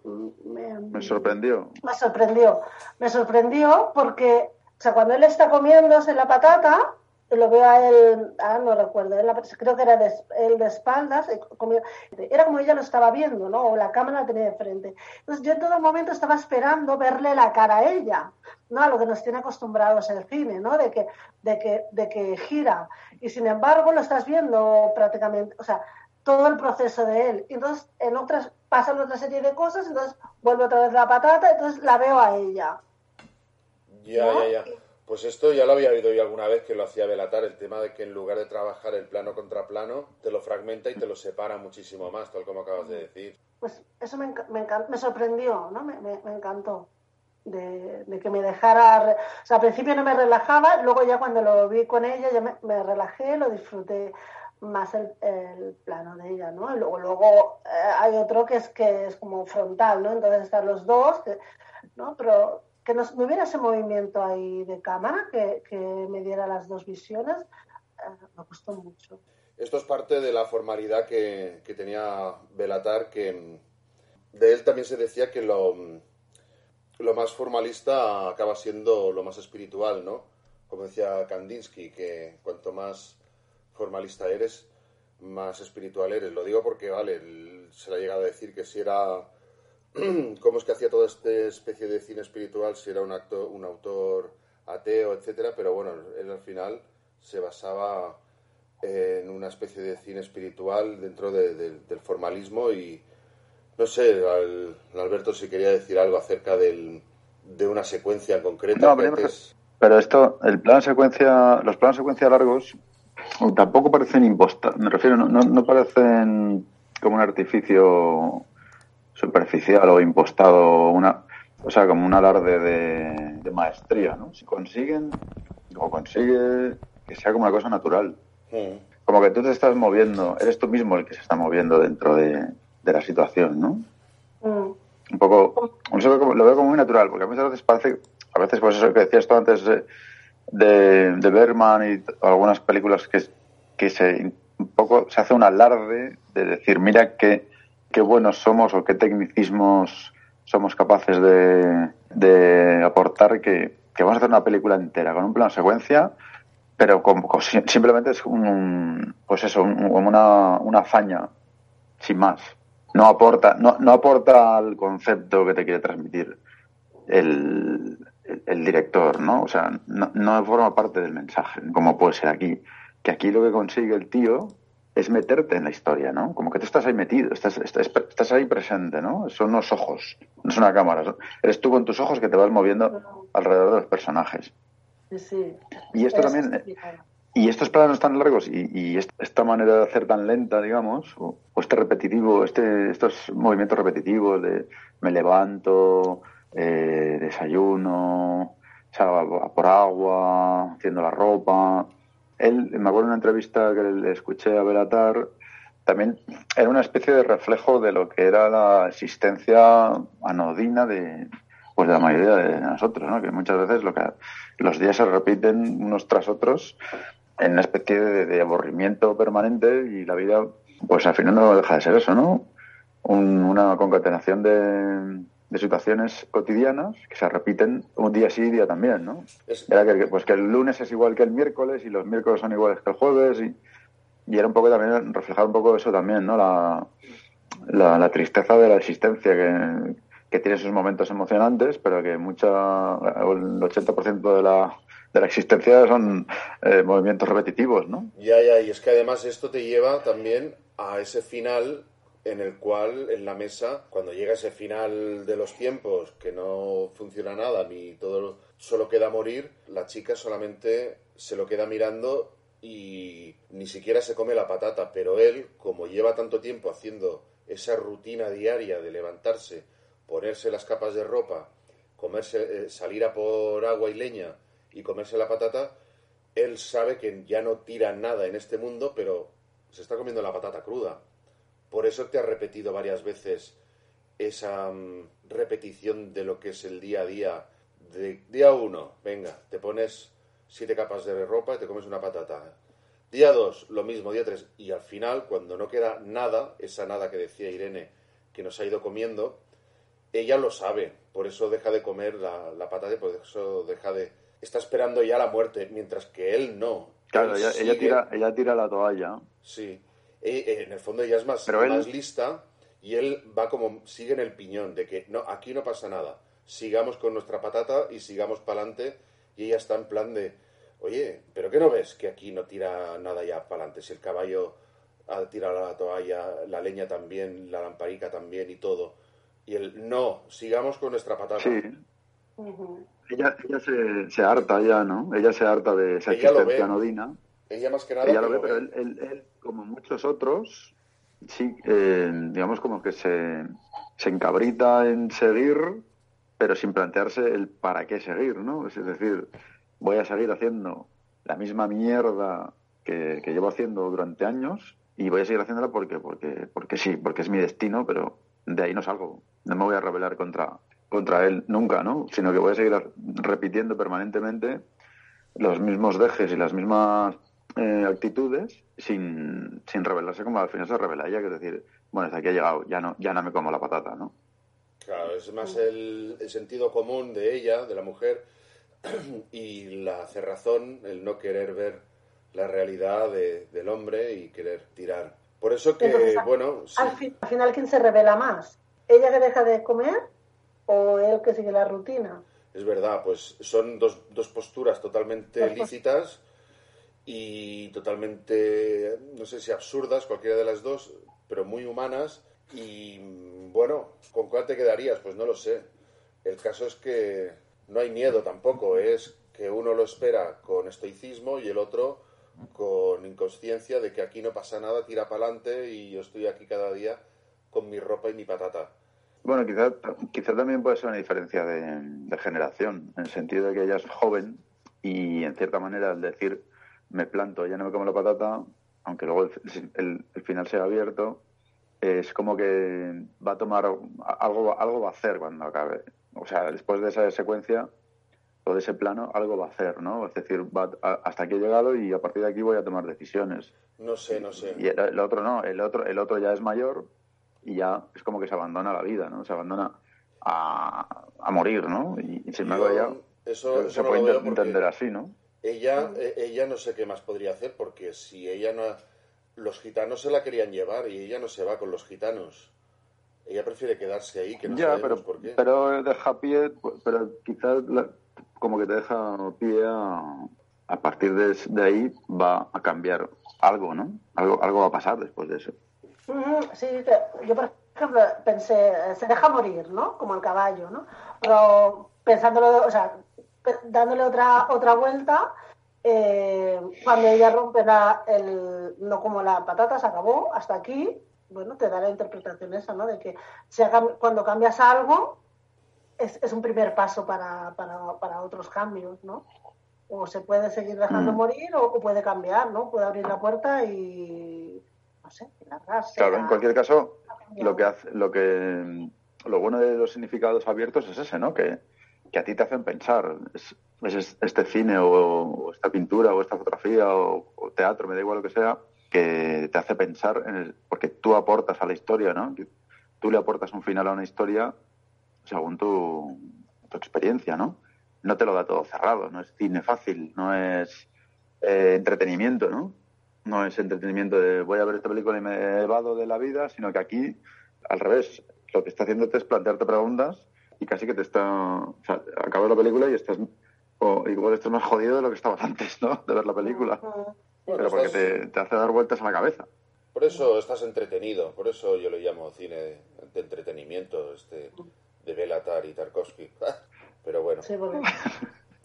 me, sorprendió. Me sorprendió. Me sorprendió porque, o sea, cuando él está comiéndose la patata, lo veo a él, ah, no recuerdo, creo que era de, él de espaldas, eh, era como ella lo estaba viendo, ¿no? O la cámara la tenía de frente. Entonces yo en todo momento estaba esperando verle la cara a ella, ¿no? A lo que nos tiene acostumbrados el cine, ¿no? De que, de que, de que gira. Y sin embargo lo estás viendo prácticamente, o sea, todo el proceso de él. Entonces en otras pasan otra serie de cosas, entonces vuelve otra vez la patata, entonces la veo a ella. Ya, ya, ya. Pues esto ya lo había oído yo alguna vez que lo hacía Belatar, el tema de que en lugar de trabajar el plano contra plano, te lo fragmenta y te lo separa muchísimo más, tal como acabas de decir. Pues eso me, me, me sorprendió, ¿no? Me, me encantó. De, de, que me dejara... O sea, al principio no me relajaba, luego ya cuando lo vi con ella ya me relajé, lo disfruté más el, el, plano de ella, ¿no? Luego, luego eh, hay otro que es que es como frontal, ¿no? Entonces están los dos, ¿no? Pero que nos, hubiera ese movimiento ahí de cámara, que, que me diera las dos visiones, eh, me gustó mucho. Esto es parte de la formalidad que, que tenía Belatar, que de él también se decía que lo, lo más formalista acaba siendo lo más espiritual, ¿no? Como decía Kandinsky, que cuanto más formalista eres, más espiritual eres. Lo digo porque, vale, se le ha llegado a decir que si era... ¿Cómo es que hacía toda esta especie de cine espiritual? Si era un, acto, un autor ateo, etcétera, pero bueno, él al final se basaba en una especie de cine espiritual dentro del formalismo y no sé, Alberto si quería decir algo acerca del, de una secuencia concreta. No, pero, esto, el plan secuencia, los planos secuencia largos tampoco parecen impostados, me refiero, no, no, parecen como un artificio superficial o impostado, una, o sea, como un alarde de, maestría, ¿no? Si consiguen, o consigue que sea como una cosa natural. Como que tú te estás moviendo, eres tú mismo el que se está moviendo dentro de, la situación, ¿no? un poco, lo veo como muy natural, porque a veces parece, a veces pues eso que decías tú antes de, de, Berman y algunas películas que, que se un poco se hace un alarde de decir, mira qué, qué buenos somos o qué tecnicismos somos capaces de, de aportar que, que, vamos a hacer una película entera con un plano secuencia, pero simplemente es un, pues eso, una, una hazaña, sin más. No aporta, no, no aporta al concepto que te quiere transmitir el, el, director, ¿no? O sea, no, no forma parte del mensaje, como puede ser aquí. Que aquí lo que consigue el tío es meterte en la historia, ¿no? Como que tú estás ahí metido, estás, estás, ahí presente, ¿no? Son unos ojos, no es una cámara. Eres tú con tus ojos que te vas moviendo alrededor de los personajes. Sí, Y esto también... Y estos planos tan largos y, esta manera de hacer tan lenta, digamos, o, este repetitivo, este, estos movimientos repetitivos de me levanto, eh, desayuno, salgo por agua, haciendo la ropa, él, me acuerdo de una entrevista que le escuché a Belatar, también era una especie de reflejo de lo que era la existencia anodina de, pues de la mayoría de nosotros, ¿no? que muchas veces lo que, los días se repiten unos tras otros en una especie de, aburrimiento permanente y la vida, pues al final no deja de ser eso, ¿no? una concatenación de, de situaciones cotidianas que se repiten un día sí y día también, ¿no? Era que, pues que el lunes es igual que el miércoles y los miércoles son iguales que el jueves y, y era un poco también reflejar un poco eso también, ¿no? La, la, tristeza de la existencia que, que, tiene sus momentos emocionantes, pero que mucha, el 80% de la, de la existencia son eh, movimientos repetitivos, ¿no? Ya, ya, y es que además esto te lleva también a ese final en el cual en la mesa, cuando llega ese final de los tiempos, que no funciona nada, ni todo solo queda morir, la chica solamente se lo queda mirando y ni siquiera se come la patata, pero él, como lleva tanto tiempo haciendo esa rutina diaria de levantarse, ponerse las capas de ropa, comerse, eh, salir a por agua y leña y comerse la patata, él sabe que ya no tira nada en este mundo, pero se está comiendo la patata cruda. Por eso te ha repetido varias veces esa mm, repetición de lo que es el día a día. De día uno, venga, te pones siete capas de ropa y te comes una patata. Día dos, lo mismo, día tres. Y al final, cuando no queda nada, esa nada que decía Irene, que nos ha ido comiendo, ella lo sabe. Por eso deja de comer la, la patata por eso deja de... Está esperando ya la muerte, mientras que él no. Claro, ella, tira, ella tira la toalla. Sí. Eh, en el fondo ella es más, más lista y él va como, sigue en el piñón de que no, aquí no pasa nada, sigamos con nuestra patata y sigamos para adelante y ella está en plan de, oye, pero ¿qué no ves que aquí no tira nada ya para adelante? Si el caballo ha tirado la toalla, la leña también, la lamparica también y todo. Y él, no, sigamos con nuestra patata. Sí. Ella, ella se, se, harta ya, ¿no? Ella se harta de esa existencia anodina. Ella más que nada. Ella lo ve, pero él, como muchos otros, sí, eh, digamos como que se, se encabrita en seguir, pero sin plantearse el para qué seguir, ¿no? Es decir, voy a seguir haciendo la misma mierda que, llevo haciendo durante años y voy a seguir haciéndola porque, porque, porque sí, porque es mi destino, pero de ahí no salgo. No me voy a rebelar contra, contra él nunca, ¿no? Sino que voy a seguir repitiendo permanentemente los mismos dejes y las mismas eh, actitudes sin, sin revelarse como al final se revela ella, que es decir, bueno, hasta aquí ha llegado, ya no, ya no me como la patata, ¿no? Claro, es más el, sentido común de ella, de la mujer, y la cerrazón, el no querer ver la realidad del hombre y querer tirar. Por eso que, bueno... Al, final, ¿quién se revela más? ¿Ella que deja de comer o él que sigue la rutina? Es verdad, pues son dos, dos posturas totalmente lícitas y totalmente, no sé si absurdas, cualquiera de las dos, pero muy humanas. Y bueno, ¿con cuál te quedarías? Pues no lo sé. El caso es que no hay miedo tampoco, es que uno lo espera con estoicismo y el otro con inconsciencia de que aquí no pasa nada, tira para adelante y yo estoy aquí cada día con mi ropa y mi patata. Bueno, quizá, quizá también puede ser una diferencia de, de generación, en el sentido de que ella es joven y en cierta manera al decir me planto, ya no me como la patata, aunque luego el, final sea abierto, es como que va a tomar algo, algo va a hacer cuando acabe. O sea, después de esa secuencia o de ese plano, algo va a hacer, ¿no? Es decir, va hasta aquí he llegado y a partir de aquí voy a tomar decisiones. No sé, no sé. Y el, otro no, el otro, el otro ya es mayor y ya es como que se abandona la vida, ¿no? Se abandona a, a morir, ¿no? Y, sin embargo ya eso, se puede entender así, ¿no? Ella, e, ella no sé qué más podría hacer porque si ella no los gitanos se la querían llevar y ella no se va con los gitanos. Ella prefiere quedarse ahí, que no ya, pero, por qué. Pero deja pie, pero quizás como que te deja pie a, a partir de, ahí va a cambiar algo, ¿no? Algo, algo va a pasar después de eso. Sí, yo por ejemplo pensé, se deja morir, ¿no? Como el caballo, ¿no? Pero pensándolo, o sea, dándole otra, otra vuelta, eh, cuando ella rompe la, el, no como la patata, se acabó, hasta aquí, bueno, te da la interpretación esa, ¿no? De que cuando cambias algo, es, es un primer paso para, para, para, otros cambios, ¿no? O se puede seguir dejando mm. morir o, puede cambiar, ¿no? Puede abrir la puerta y, no sé, largarse. Claro, en cualquier caso, lo que, hace, lo que lo bueno de los significados abiertos es ese, ¿no? Que, que a ti te hacen pensar. Es, este cine o, esta pintura o esta fotografía o, teatro, me da igual lo que sea, que te hace pensar, en el, porque tú aportas a la historia, ¿no? Tú le aportas un final a una historia según tu, tu experiencia, ¿no? No te lo da todo cerrado, no es cine fácil, no es eh, entretenimiento, ¿no? No es entretenimiento de voy a ver esta película y me evado de la vida, sino que aquí, al revés, lo que está haciéndote es plantearte preguntas y casi que te está. O sea, acabas la película y estás. O igual estás más jodido de lo que estabas antes, ¿no? De ver la película. Pero porque te, hace dar vueltas a la cabeza. Por eso estás entretenido, por eso yo le llamo cine de entretenimiento, este de Belatar y Tarkovsky. Pero bueno. Sí, porque,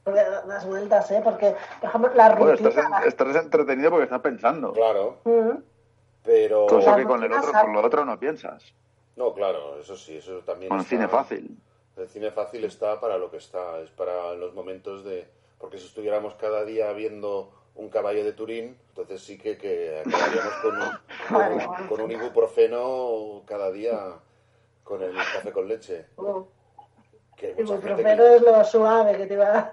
las vueltas, ¿eh? Porque, por ejemplo, la rutina... Bueno, estás, entretenido porque estás pensando. Claro. Pero... Cosa que con el otro, con lo otro no piensas. No, claro, eso sí, eso también Con el cine fácil. El cine fácil está para lo que está, es para los momentos de... Porque si estuviéramos cada día viendo un caballo de Turín, entonces sí que, que acabaríamos con un, con, un ibuprofeno cada día con el café con leche. Oh. ibuprofeno es lo suave que, te iba,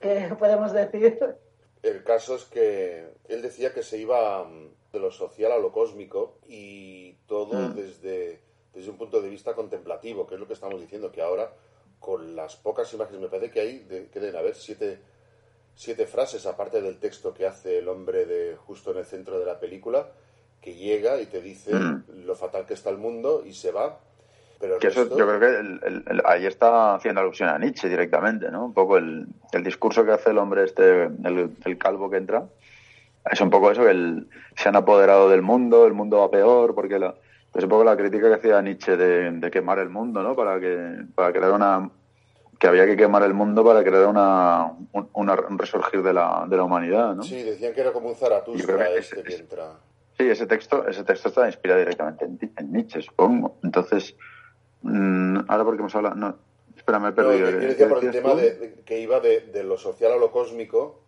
que podemos decir. El caso es que él decía que se iba mm, de lo social a lo cósmico y todo mm. desde desde un punto de vista contemplativo, que es lo que estamos diciendo, que ahora, con las pocas imágenes, me parece que hay, de, que deben haber siete, siete frases, aparte del texto que hace el hombre de justo en el centro de la película, que llega y te dice mm. lo fatal que está el mundo y se va. Pero que eso, yo creo que ahí está haciendo alusión a Nietzsche directamente, ¿no? Un poco el, discurso que hace el hombre este, el, calvo que entra, es un poco eso, que se han apoderado del mundo, el mundo va peor, porque la, es un poco la crítica que hacía Nietzsche de, quemar el mundo, ¿no? Para que para crear una que había que quemar el mundo para crear una, un, resurgir de la, de la humanidad, ¿no? Sí, decían que era como un Zaratustra este que entra. Sí, ese texto, ese texto está inspirado directamente en, Nietzsche, supongo. Entonces, mm, ahora porque hemos hablado, no, espera, me he perdido. No, decía por el tema de, que iba de, lo social a lo cósmico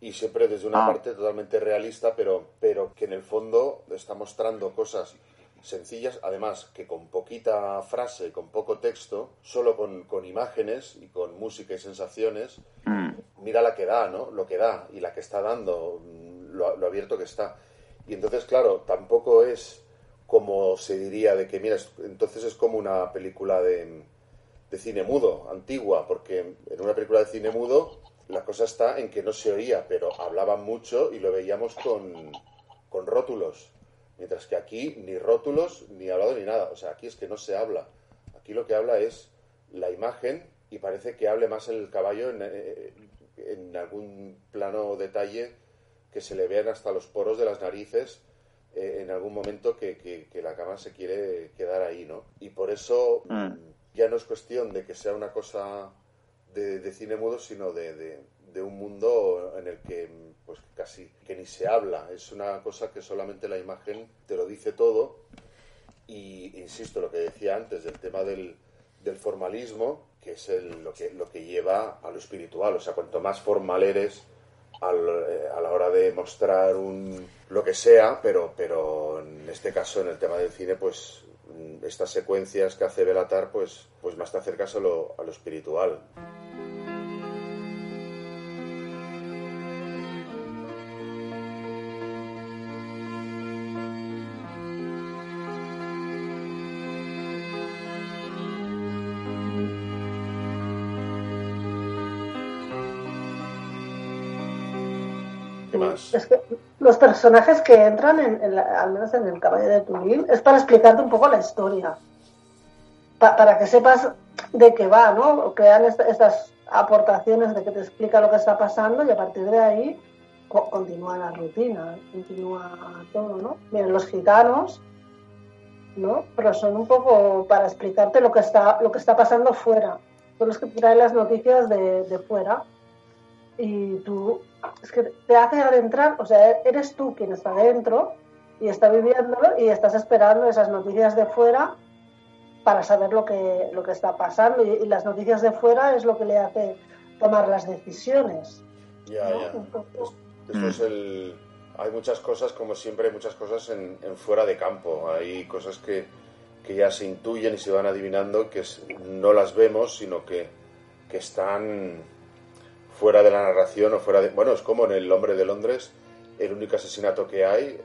y siempre desde una ah. parte totalmente realista, pero, pero que en el fondo está mostrando cosas sencillas, además que con poquita frase, con poco texto, solo con, con imágenes y con música y sensaciones, mm. mira la que da, ¿no? Lo que da y la que está dando, mm, lo, abierto que está. Y entonces, claro, tampoco es como se diría de que, mira, entonces es como una película de, de cine mudo, antigua, porque en una película de cine mudo la cosa está en que no se oía, pero hablaban mucho y lo veíamos con, con rótulos. Mientras que aquí ni rótulos, ni hablado, ni nada. O sea, aquí es que no se habla. Aquí lo que habla es la imagen y parece que hable más el caballo en, eh, en algún plano detalle que se le vean hasta los poros de las narices eh, en algún momento que, que, la cama se quiere quedar ahí, ¿no? Y por eso mm. ya no es cuestión de que sea una cosa de, cine mudo, sino de, de un mundo en el que pues casi que ni se habla, es una cosa que solamente la imagen te lo dice todo. Y insisto lo que decía antes del tema del, formalismo, que es lo, que, lleva a lo espiritual, o sea, cuanto más formal eres, eh, a la hora de mostrar lo que sea, pero, pero en este caso, en el tema del cine, pues mm, estas secuencias que hace Belatar, pues, pues más te acercas a lo, a lo espiritual. Los personajes que entran, en, al menos en el Caballo de Turín, es para explicarte un poco la historia. para que sepas de qué va, ¿no? Crean estas aportaciones de que te explica lo que está pasando y a partir de ahí continúa la rutina, continúa todo, ¿no? Miren, los gitanos, ¿no? Pero son un poco para explicarte lo que está, lo que está pasando fuera. Son los que traen las noticias de fuera y tú es que te hace adentrar, o sea, eres tú quien está dentro y está viviéndolo y estás esperando esas noticias de fuera para saber lo que, lo que está pasando y, las noticias de fuera es lo que le hace tomar las decisiones. Ya, ya. Después el... hay muchas cosas, como siempre, hay muchas cosas en, fuera de campo. Hay cosas que, que, ya se intuyen y se van adivinando, que no las vemos, sino que, que están fuera de la narración o fuera de... Bueno, es como en El hombre de Londres, el único asesinato que hay,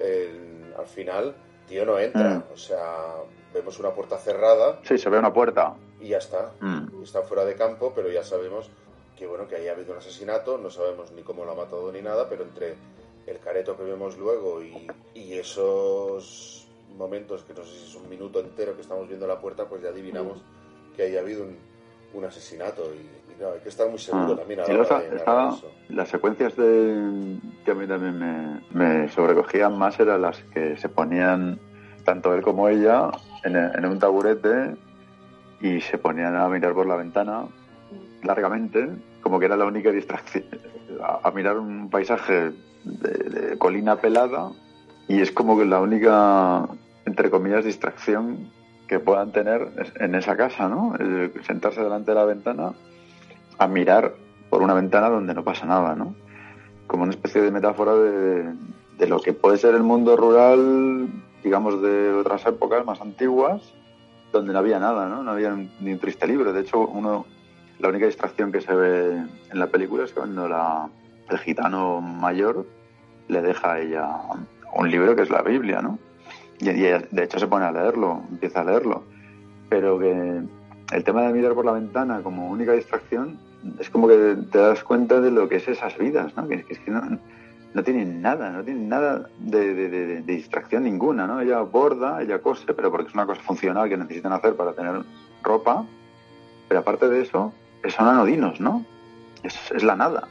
al final, tío no entra. Mm. O sea, vemos una puerta cerrada. Sí, se ve una puerta. Y ya está. Mm. Está fuera de campo, pero ya sabemos que, bueno, que ahí ha habido un asesinato, no sabemos ni cómo lo ha matado ni nada, pero entre el careto que vemos luego y, y esos momentos, que no sé si es un minuto entero que estamos viendo la puerta, pues ya adivinamos mm. que ahí ha habido un, un asesinato y, hay que estar muy seguro ah, también. A las secuencias de, que a mí también me, sobrecogían más eran las que se ponían tanto él como ella en, un taburete y se ponían a mirar por la ventana largamente, como que era la única distracción, a, mirar un paisaje de, colina pelada y es como que la única, entre comillas, distracción que puedan tener en esa casa, ¿no? sentarse delante de la ventana a mirar por una ventana donde no pasa nada, ¿no? Como una especie de metáfora de, de lo que puede ser el mundo rural, digamos, de otras épocas más antiguas, donde no había nada, ¿no? No había ni un triste libro. De hecho, uno, la única distracción que se ve en la película es cuando la, el gitano mayor le deja a ella un libro que es la Biblia, ¿no? Y, y de hecho se pone a leerlo, empieza a leerlo. Pero que el tema de mirar por la ventana como única distracción es como que te das cuenta de lo que es esas vidas, ¿no? Que, es que no, no, tienen nada, no tienen nada de, distracción ninguna, ¿no? Ella borda, ella cose, pero porque es una cosa funcional que necesitan hacer para tener ropa, pero aparte de eso, son anodinos, ¿no? Es, es la nada,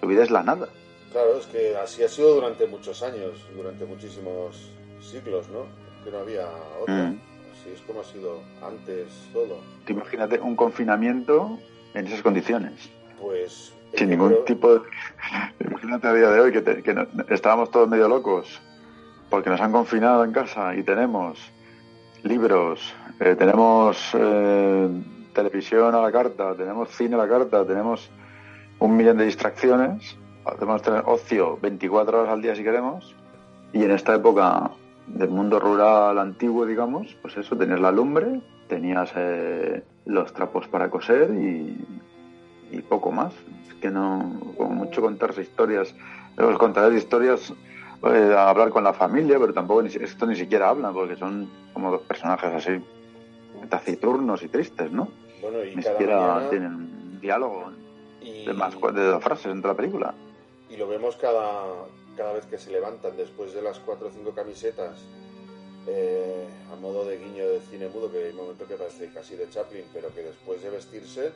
su vida es la nada. Claro, es que así ha sido durante muchos años, durante muchísimos siglos, ¿no? Que no había otra. Mm. Así es como ha sido antes todo. Imagínate un confinamiento en esas condiciones. Pues. Sin ningún tipo de. Imagínate a día de hoy que, estábamos todos medio locos porque nos han confinado en casa y tenemos libros, eh, tenemos eh, televisión a la carta, tenemos cine a la carta, tenemos un millón de distracciones, podemos tener ocio 24 horas al día si queremos, y en esta época del mundo rural antiguo, digamos, pues eso, tenías la lumbre, tenías eh, los trapos para coser y, poco más. Es que no, como mucho contarse historias, los contaré historias, eh, hablar con la familia, pero tampoco esto ni siquiera hablan, porque son como dos personajes así taciturnos y tristes, ¿no? Bueno, y ni siquiera tienen un diálogo de más de dos frases entre la película. Y lo vemos cada, cada vez que se levantan después de las cuatro o cinco camisetas eh, a modo de guiño de cine mudo, que hay un momento que parece casi de Chaplin, pero que después de vestirse,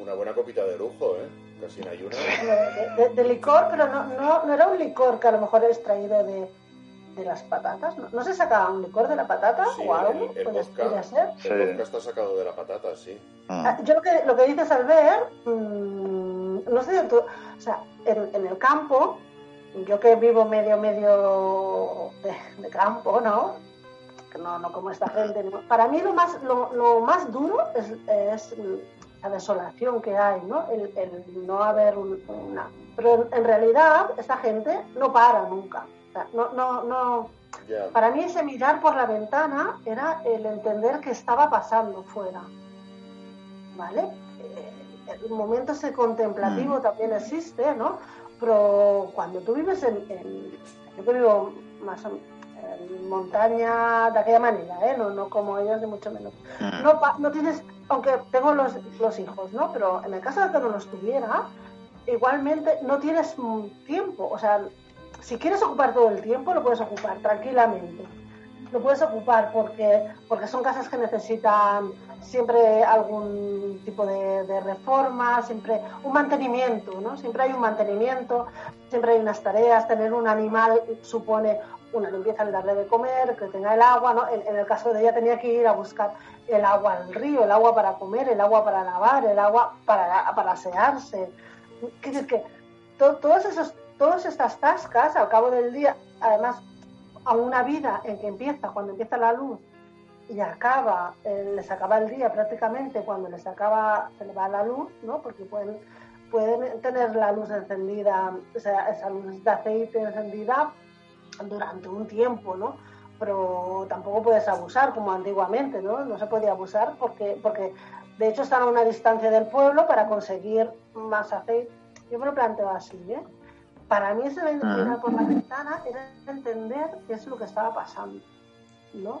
una buena copita de lujo, ¿eh? casi en ayunas. De, licor, pero no, no, no, era un licor que a lo mejor es traído de, de las patatas. ¿No, se sacaba un licor de la patata o algo? El, vodka, el está sacado de la patata, sí. Ah. Ah, yo lo que, lo que dices al ver, mmm, no sé, tú, o sea, en, en el campo yo que vivo medio, medio de, campo, ¿no? No, no como esta gente. Para mí lo más, lo, más duro es, la desolación que hay, ¿no? El, el no haber una... Pero en realidad esta gente no para nunca. O sea, no, no, no... Para mí ese mirar por la ventana era el entender que estaba pasando fuera. ¿Vale? Eh, el momento ese contemplativo mm. también existe, ¿no? Pero cuando tú vives en, en yo vivo más en montaña de aquella manera, ¿eh? no, no como ellos, ni mucho menos. Mm. No, no tienes, aunque tengo los, los hijos, ¿no? Pero en el caso de que no los tuviera, igualmente no tienes tiempo. O sea, si quieres ocupar todo el tiempo, lo puedes ocupar tranquilamente. Lo puedes ocupar porque, porque son casas que necesitan siempre algún tipo de, de, reforma, siempre un mantenimiento, ¿no? Siempre hay un mantenimiento, siempre hay unas tareas, tener un animal supone una limpieza en darle de comer, que tenga el agua, ¿no? En, el caso de ella tenía que ir a buscar el agua al río, el agua para comer, el agua para lavar, el agua para, para asearse. Quiere decir que todos esos, todas estas tascas al cabo del día, además a una vida en que empieza, cuando empieza la luz y acaba, eh, les acaba el día prácticamente cuando les acaba, se le va la luz, ¿no? Porque pueden, pueden tener la luz encendida, o sea, esa luz de aceite encendida durante un tiempo, ¿no? Pero tampoco puedes abusar como antiguamente, ¿no? No se podía abusar porque, porque de hecho están a una distancia del pueblo para conseguir más aceite. Yo me lo planteo así, ¿eh? Para mí ese mirar por la ventana era entender qué es lo que estaba pasando, ¿no?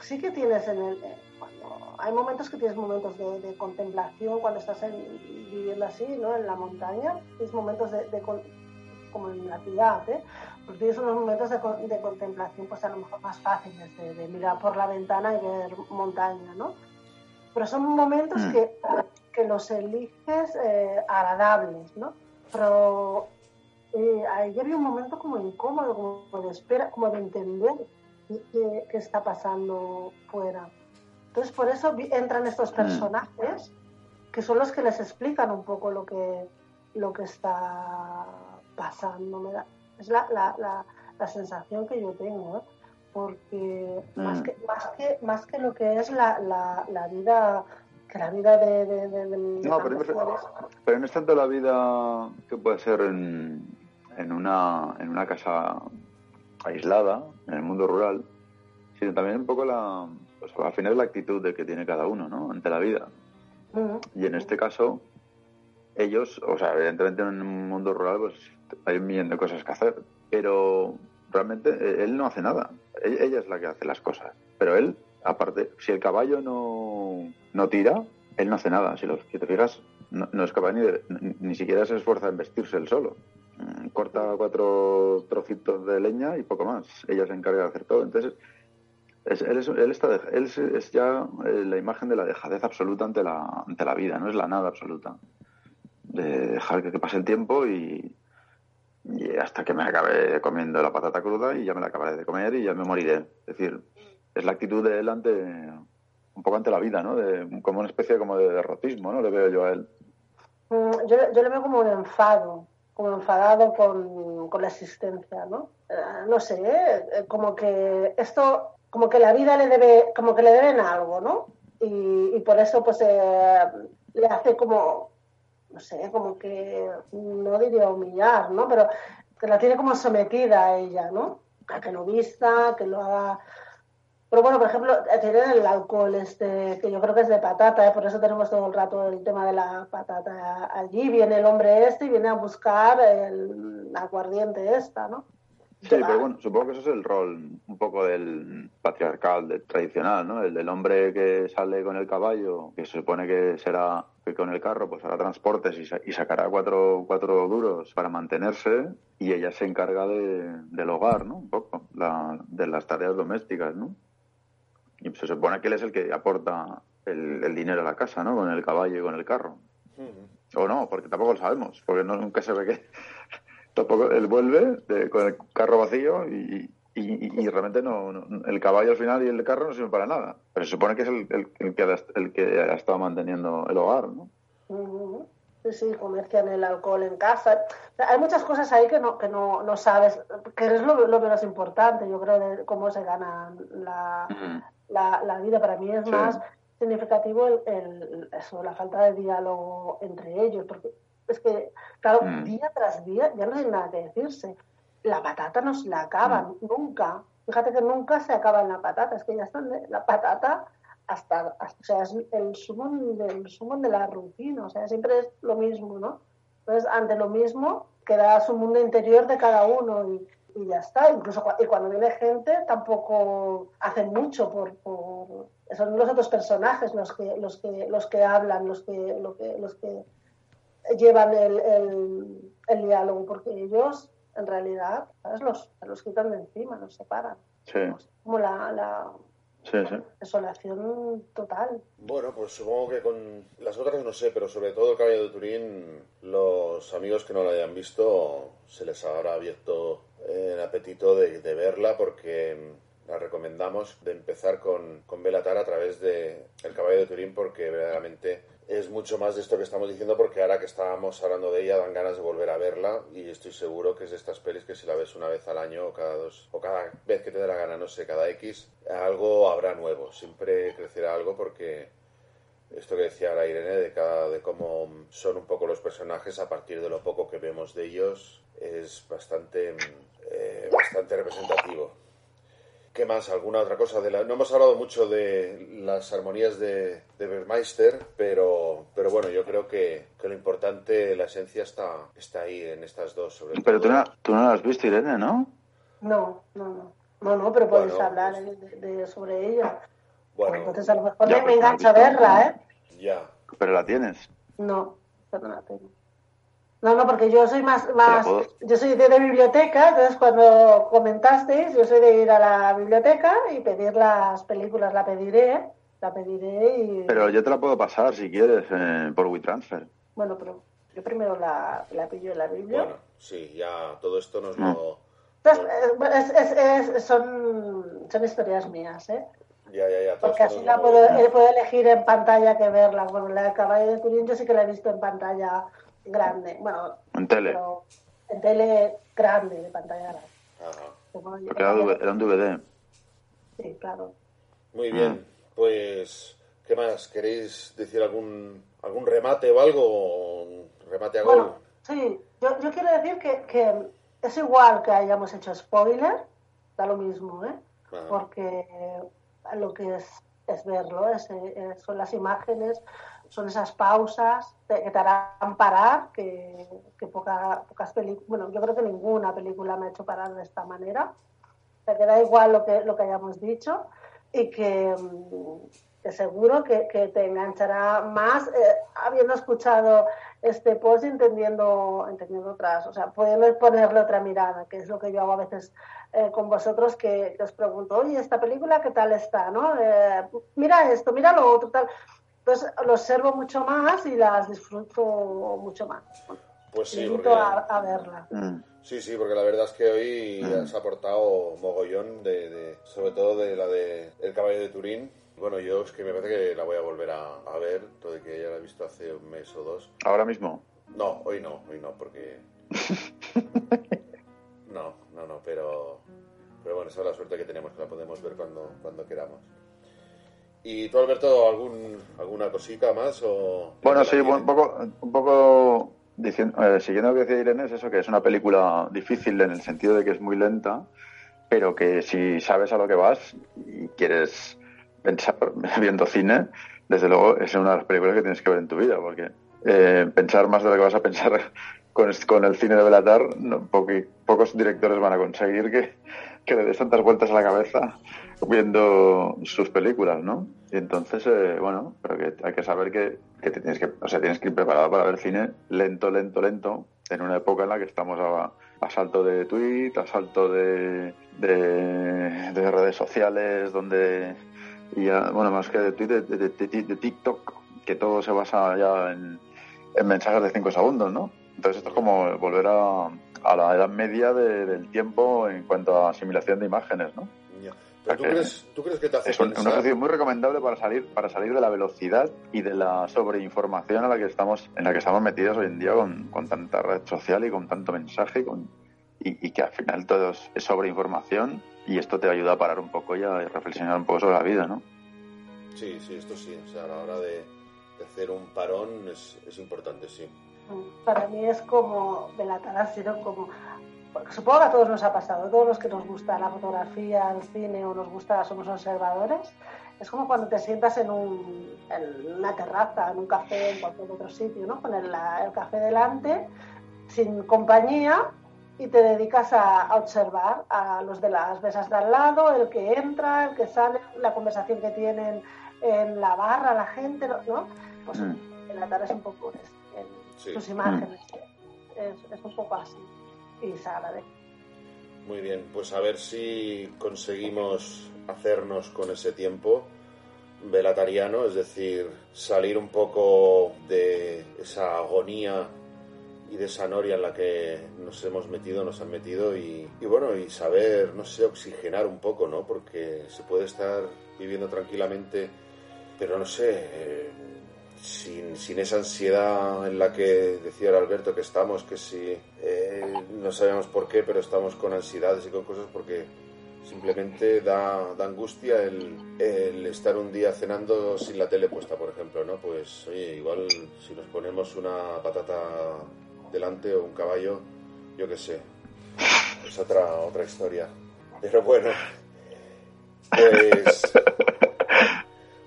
Sí que tienes en el... Eh, cuando hay momentos que tienes momentos de, contemplación cuando estás viviendo así, ¿no? En la montaña, tienes momentos de, de como en la ciudad, ¿eh? porque tienes unos momentos de, de, contemplación pues a lo mejor más fáciles, de, mirar por la ventana y ver montaña, ¿no? Pero son momentos mm. que, que, los eliges eh, agradables, ¿no? Pero eh, ahí había un momento como incómodo, como de espera, como de entender qué, qué está pasando fuera. Entonces por eso entran estos mm. personajes que son los que les explican un poco lo que, lo que está pasando. Me da, es la, la, la, sensación que yo tengo, ¿eh? porque más, mm. que, más, que, más que lo que es la, la, vida que la vida de, de, no, pero, no es tanto la vida que puede ser en, en, una, en una casa aislada, en el mundo rural, sino también un poco la, pues al final la actitud de que tiene cada uno, ¿no? Ante la vida. Y en este caso, ellos, o sea, evidentemente en un mundo rural, pues hay un millón de cosas que hacer, pero realmente eh, él no hace nada. E-, ella es la que hace las cosas. Pero él, aparte, si el caballo no, no tira, él no hace nada. Si, los, si te fijas, no, es capaz ni, ni siquiera se esfuerza en vestirse él solo. Corta cuatro trocitos de leña y poco más. Ella se encarga de hacer todo. Entonces, él, es, él, está él es ya eh, la imagen de la dejadez absoluta ante la, ante la vida, no es la nada absoluta. De dejar que pase el tiempo y, hasta que me acabe comiendo la patata cruda y ya me la acabaré de comer y ya me moriré. Es decir, es la actitud de él ante, un poco ante la vida, ¿no? De, como una especie como de derrotismo, ¿no? Le veo yo a él. Mm, yo, yo le veo como un enfado, como enfadado con, con la existencia, ¿no? Eh, no sé, ¿eh? como que esto, como que la vida le debe, como que le deben algo, ¿no? Y, por eso pues eh, le hace como no sé, como que no diría humillar, ¿no? Pero que la tiene como sometida a ella, ¿no? Que no vista, que lo haga. Pero bueno, por ejemplo, tienen el alcohol este, que yo creo que es de patata, ¿eh? por eso tenemos todo el rato el tema de la patata allí. Viene el hombre este y viene a buscar el aguardiente esta, ¿no? Sí, pero bueno, supongo que eso es el rol un poco del patriarcal, del tradicional, ¿no? El del hombre que sale con el caballo, que se supone que será que con el carro pues hará transportes y, sacará cuatro, cuatro duros para mantenerse y ella se encarga de, del hogar, ¿no? Un poco, de las tareas domésticas, ¿no? Y se supone que él es el que aporta el, dinero a la casa, ¿no? Con el caballo y con el carro. O no, porque tampoco lo sabemos, porque no, nunca se ve que tampoco él vuelve con el carro vacío y, y, realmente no, el caballo al final y el carro no sirven para nada. Pero se supone que es el, el, que, ha, el que ha estado manteniendo el hogar, ¿no? Sí, sí, comercian el alcohol en casa. hay muchas cosas ahí que no, que no, no sabes, que es lo, lo menos importante, yo creo, de cómo se gana la, la, la vida. Para mí es más significativo el, el- eso, la falta de diálogo entre ellos, porque es que, claro, Mm. día tras día ya no hay nada que decirse. La patata no se la acaban, nunca. Fíjate que nunca se acaba en la patata, es que ya están de- la patata hasta, hasta- o sea, es el sumo del sumo de la rutina, o sea, siempre es lo mismo, ¿no? Entonces, ante lo mismo, queda su mundo interior de cada uno y, y ya está. Incluso y cuando viene gente, tampoco hacen mucho por, por- son los otros personajes los que los que los que hablan, los que los que, los que llevan el, el, el diálogo, porque ellos en realidad ¿sabes? Los, los quitan de encima, los separan. Sí, Como la, la sí, sí. desolación total. Bueno, pues supongo que con las otras no sé, pero sobre todo el caballo de Turín, los amigos que no la hayan visto se les habrá abierto el apetito de, verla porque la recomendamos de empezar con, con Belatar a través de El caballo de Turín porque verdaderamente es mucho más de esto que estamos diciendo porque ahora que estábamos hablando de ella dan ganas de volver a verla y estoy seguro que es de estas pelis que si la ves una vez al año o cada dos o cada vez que te dé la gana, no sé, cada X, algo habrá nuevo, siempre crecerá algo porque esto que decía ahora Irene de, cada, de cómo son un poco los personajes a partir de lo poco que vemos de ellos es bastante eh, bastante representativo ¿Qué más? ¿Alguna otra cosa? De la... No hemos hablado mucho de las armonías de, de Vermeister, pero, pero bueno, yo creo que, que lo importante, la esencia está, está ahí en estas dos. Sobre Pero todo. tú no, tú no la has visto, Irene, ¿no? No, no, no. No, no, pero podéis Bueno, hablar pues- de, de- sobre ella. Bueno, Entonces a lo mejor Ya, me, pues, me engancho a no has visto. verla, ¿eh? ya. Pero la tienes. No, pero no la tengo. No, no, porque yo soy más, más yo soy de, de biblioteca, entonces cuando comentasteis, yo soy de ir a la biblioteca y pedir las películas, la pediré, la pediré y... Pero yo te la puedo pasar si quieres eh, por WeTransfer. Bueno, pero yo primero la, la pillo en la biblia. Bueno, sí, ya todo esto nos Mm. lo... Entonces, eh, bueno, es- es- es- son, son historias mías, ¿eh? Ya, ya, ya. todo Porque así la puedo, eh, puedo elegir en pantalla que verla. Bueno, la de Caballo de Turín yo sí que la he visto en pantalla grande. Bueno, En tele. pero en tele grande, de pantalla grande. Ajá. Porque era, un DVD. Sí, claro. Muy bien, pues, ¿qué más? ¿Queréis decir algún, algún remate o algo? ¿O un remate a gol? Bueno, sí, yo, yo quiero decir que, que es igual que hayamos hecho spoiler, da lo mismo, ¿eh? Ajá. Porque lo que es, es verlo, eh, son las imágenes, son esas pausas que te harán parar, que, que poca- pocas películas, bueno, yo creo que ninguna película me ha hecho parar de esta manera. O sea, que da igual lo que, lo que hayamos dicho y que, mm, que seguro que, que te enganchará más eh, habiendo escuchado este post y entendiendo, entendiendo otras, o sea, pudiendo ponerle otra mirada, que es lo que yo hago a veces eh, con vosotros, que, que os pregunto, oye, esta película, ¿qué tal está? ¿no? Eh, mira esto, mira lo otro, tal. Entonces lo observo mucho más y las disfruto mucho más. Pues sí, porque, a verla. Mm. sí, sí, porque la verdad es que hoy Mm. has aportado mogollón, de, de- sobre todo de la de El caballo de Turín. Bueno, yo es que me parece que la voy a volver a, a ver, todo de que ya la he visto hace un mes o dos. Ahora mismo. No, hoy no, hoy no, porque... No, no, no, pero... Pero bueno, esa es la suerte que tenemos, que la podemos ver cuando, cuando queramos. ¿Y tú, Alberto, algún, alguna cosita más? O... Bueno, ¿La sí, un poco, un poco diciendo, eh, siguiendo lo que decía Irene, es eso, que es una película difícil en el sentido de que es muy lenta, pero que si sabes a lo que vas y quieres pensar viendo cine, desde luego es una de las películas que tienes que ver en tu vida, porque eh, pensar más de lo que vas a pensar con, el cine de Belatar, no, poqui- pocos directores van a conseguir que, le des tantas vueltas a la cabeza viendo sus películas, ¿no? Y entonces, eh, bueno, pero que hay que saber que, que te tienes que, o sea, tienes que ir preparado para ver cine lento, lento, lento, en una época en la que estamos a, a salto de tweet, a salto de, de redes sociales, donde y bueno, más que de Twitter, de, de- de- de TikTok, que todo se basa ya en, en mensajes de 5 segundos, ¿no? Entonces esto es como volver a, a la edad media de- del tiempo en cuanto a asimilación de imágenes, ¿no? ¿Pero tú crees, tú crees que te hace Es un, ejercicio muy recomendable para salir para salir de la velocidad y de la sobreinformación a la que estamos en la que estamos metidos hoy en día con, con tanta red social y con tanto mensaje y, con, y, y que al final todo es sobreinformación y esto te ayuda a parar un poco y a reflexionar un poco sobre la vida, ¿no? Sí, sí, esto sí. O sea, a la hora de, de hacer un parón es, es importante, sí. Para mí es como Belatar ha sido como supongo que a todos nos ha pasado, a todos los que nos gusta la fotografía, el cine o nos gusta, somos observadores, es como cuando te sientas en, un, en una terraza, en un café, en cualquier otro sitio, ¿no? con el, el café delante, sin compañía, y te dedicas a, a, observar a los de las mesas de al lado, el que entra, el que sale, la conversación que tienen en la barra, la gente, ¿no? Pues mm. en la tarde es un poco en, sí. sus imágenes, mm. es, es un poco así y se agradece. Muy bien, pues a ver si conseguimos hacernos con ese tiempo velatariano, es decir, salir un poco de esa agonía y de esa noria en la que nos hemos metido, nos han metido y, y, bueno, y saber, no sé, oxigenar un poco, ¿no? Porque se puede estar viviendo tranquilamente, pero no sé, eh, sin, sin, esa ansiedad en la que decía el Alberto que estamos, que si eh, no sabemos por qué, pero estamos con ansiedades y con cosas porque simplemente da, da angustia el, el, estar un día cenando sin la tele puesta, por ejemplo, ¿no? Pues oye, igual si nos ponemos una patata delante o un caballo, yo qué sé, es otra, otra historia. Pero bueno, pues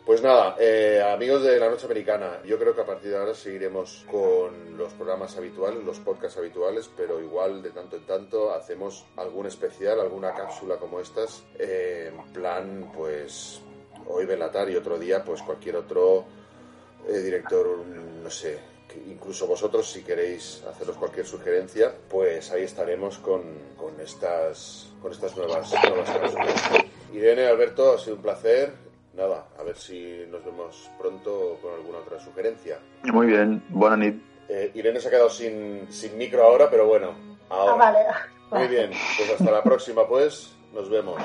pues nada, eh, amigos de la Noche Americana, yo creo que a partir de ahora seguiremos con los programas habituales, los podcasts habituales, pero igual de tanto en tanto hacemos algún especial, alguna cápsula como estas, eh, en plan, pues hoy Belatar y otro día, pues cualquier otro eh, director, no sé, incluso vosotros si queréis haceros cualquier sugerencia, pues ahí estaremos con, con estas, con estas nuevas, nuevas cápsulas. Irene, Alberto, ha sido un placer nada, a ver si nos vemos pronto con alguna otra sugerencia. Muy bien, buena nit. Eh, Irene se ha quedado sin, sin micro ahora, pero bueno, ahora. Ah, vale. Muy bien, pues hasta la próxima, pues, nos vemos.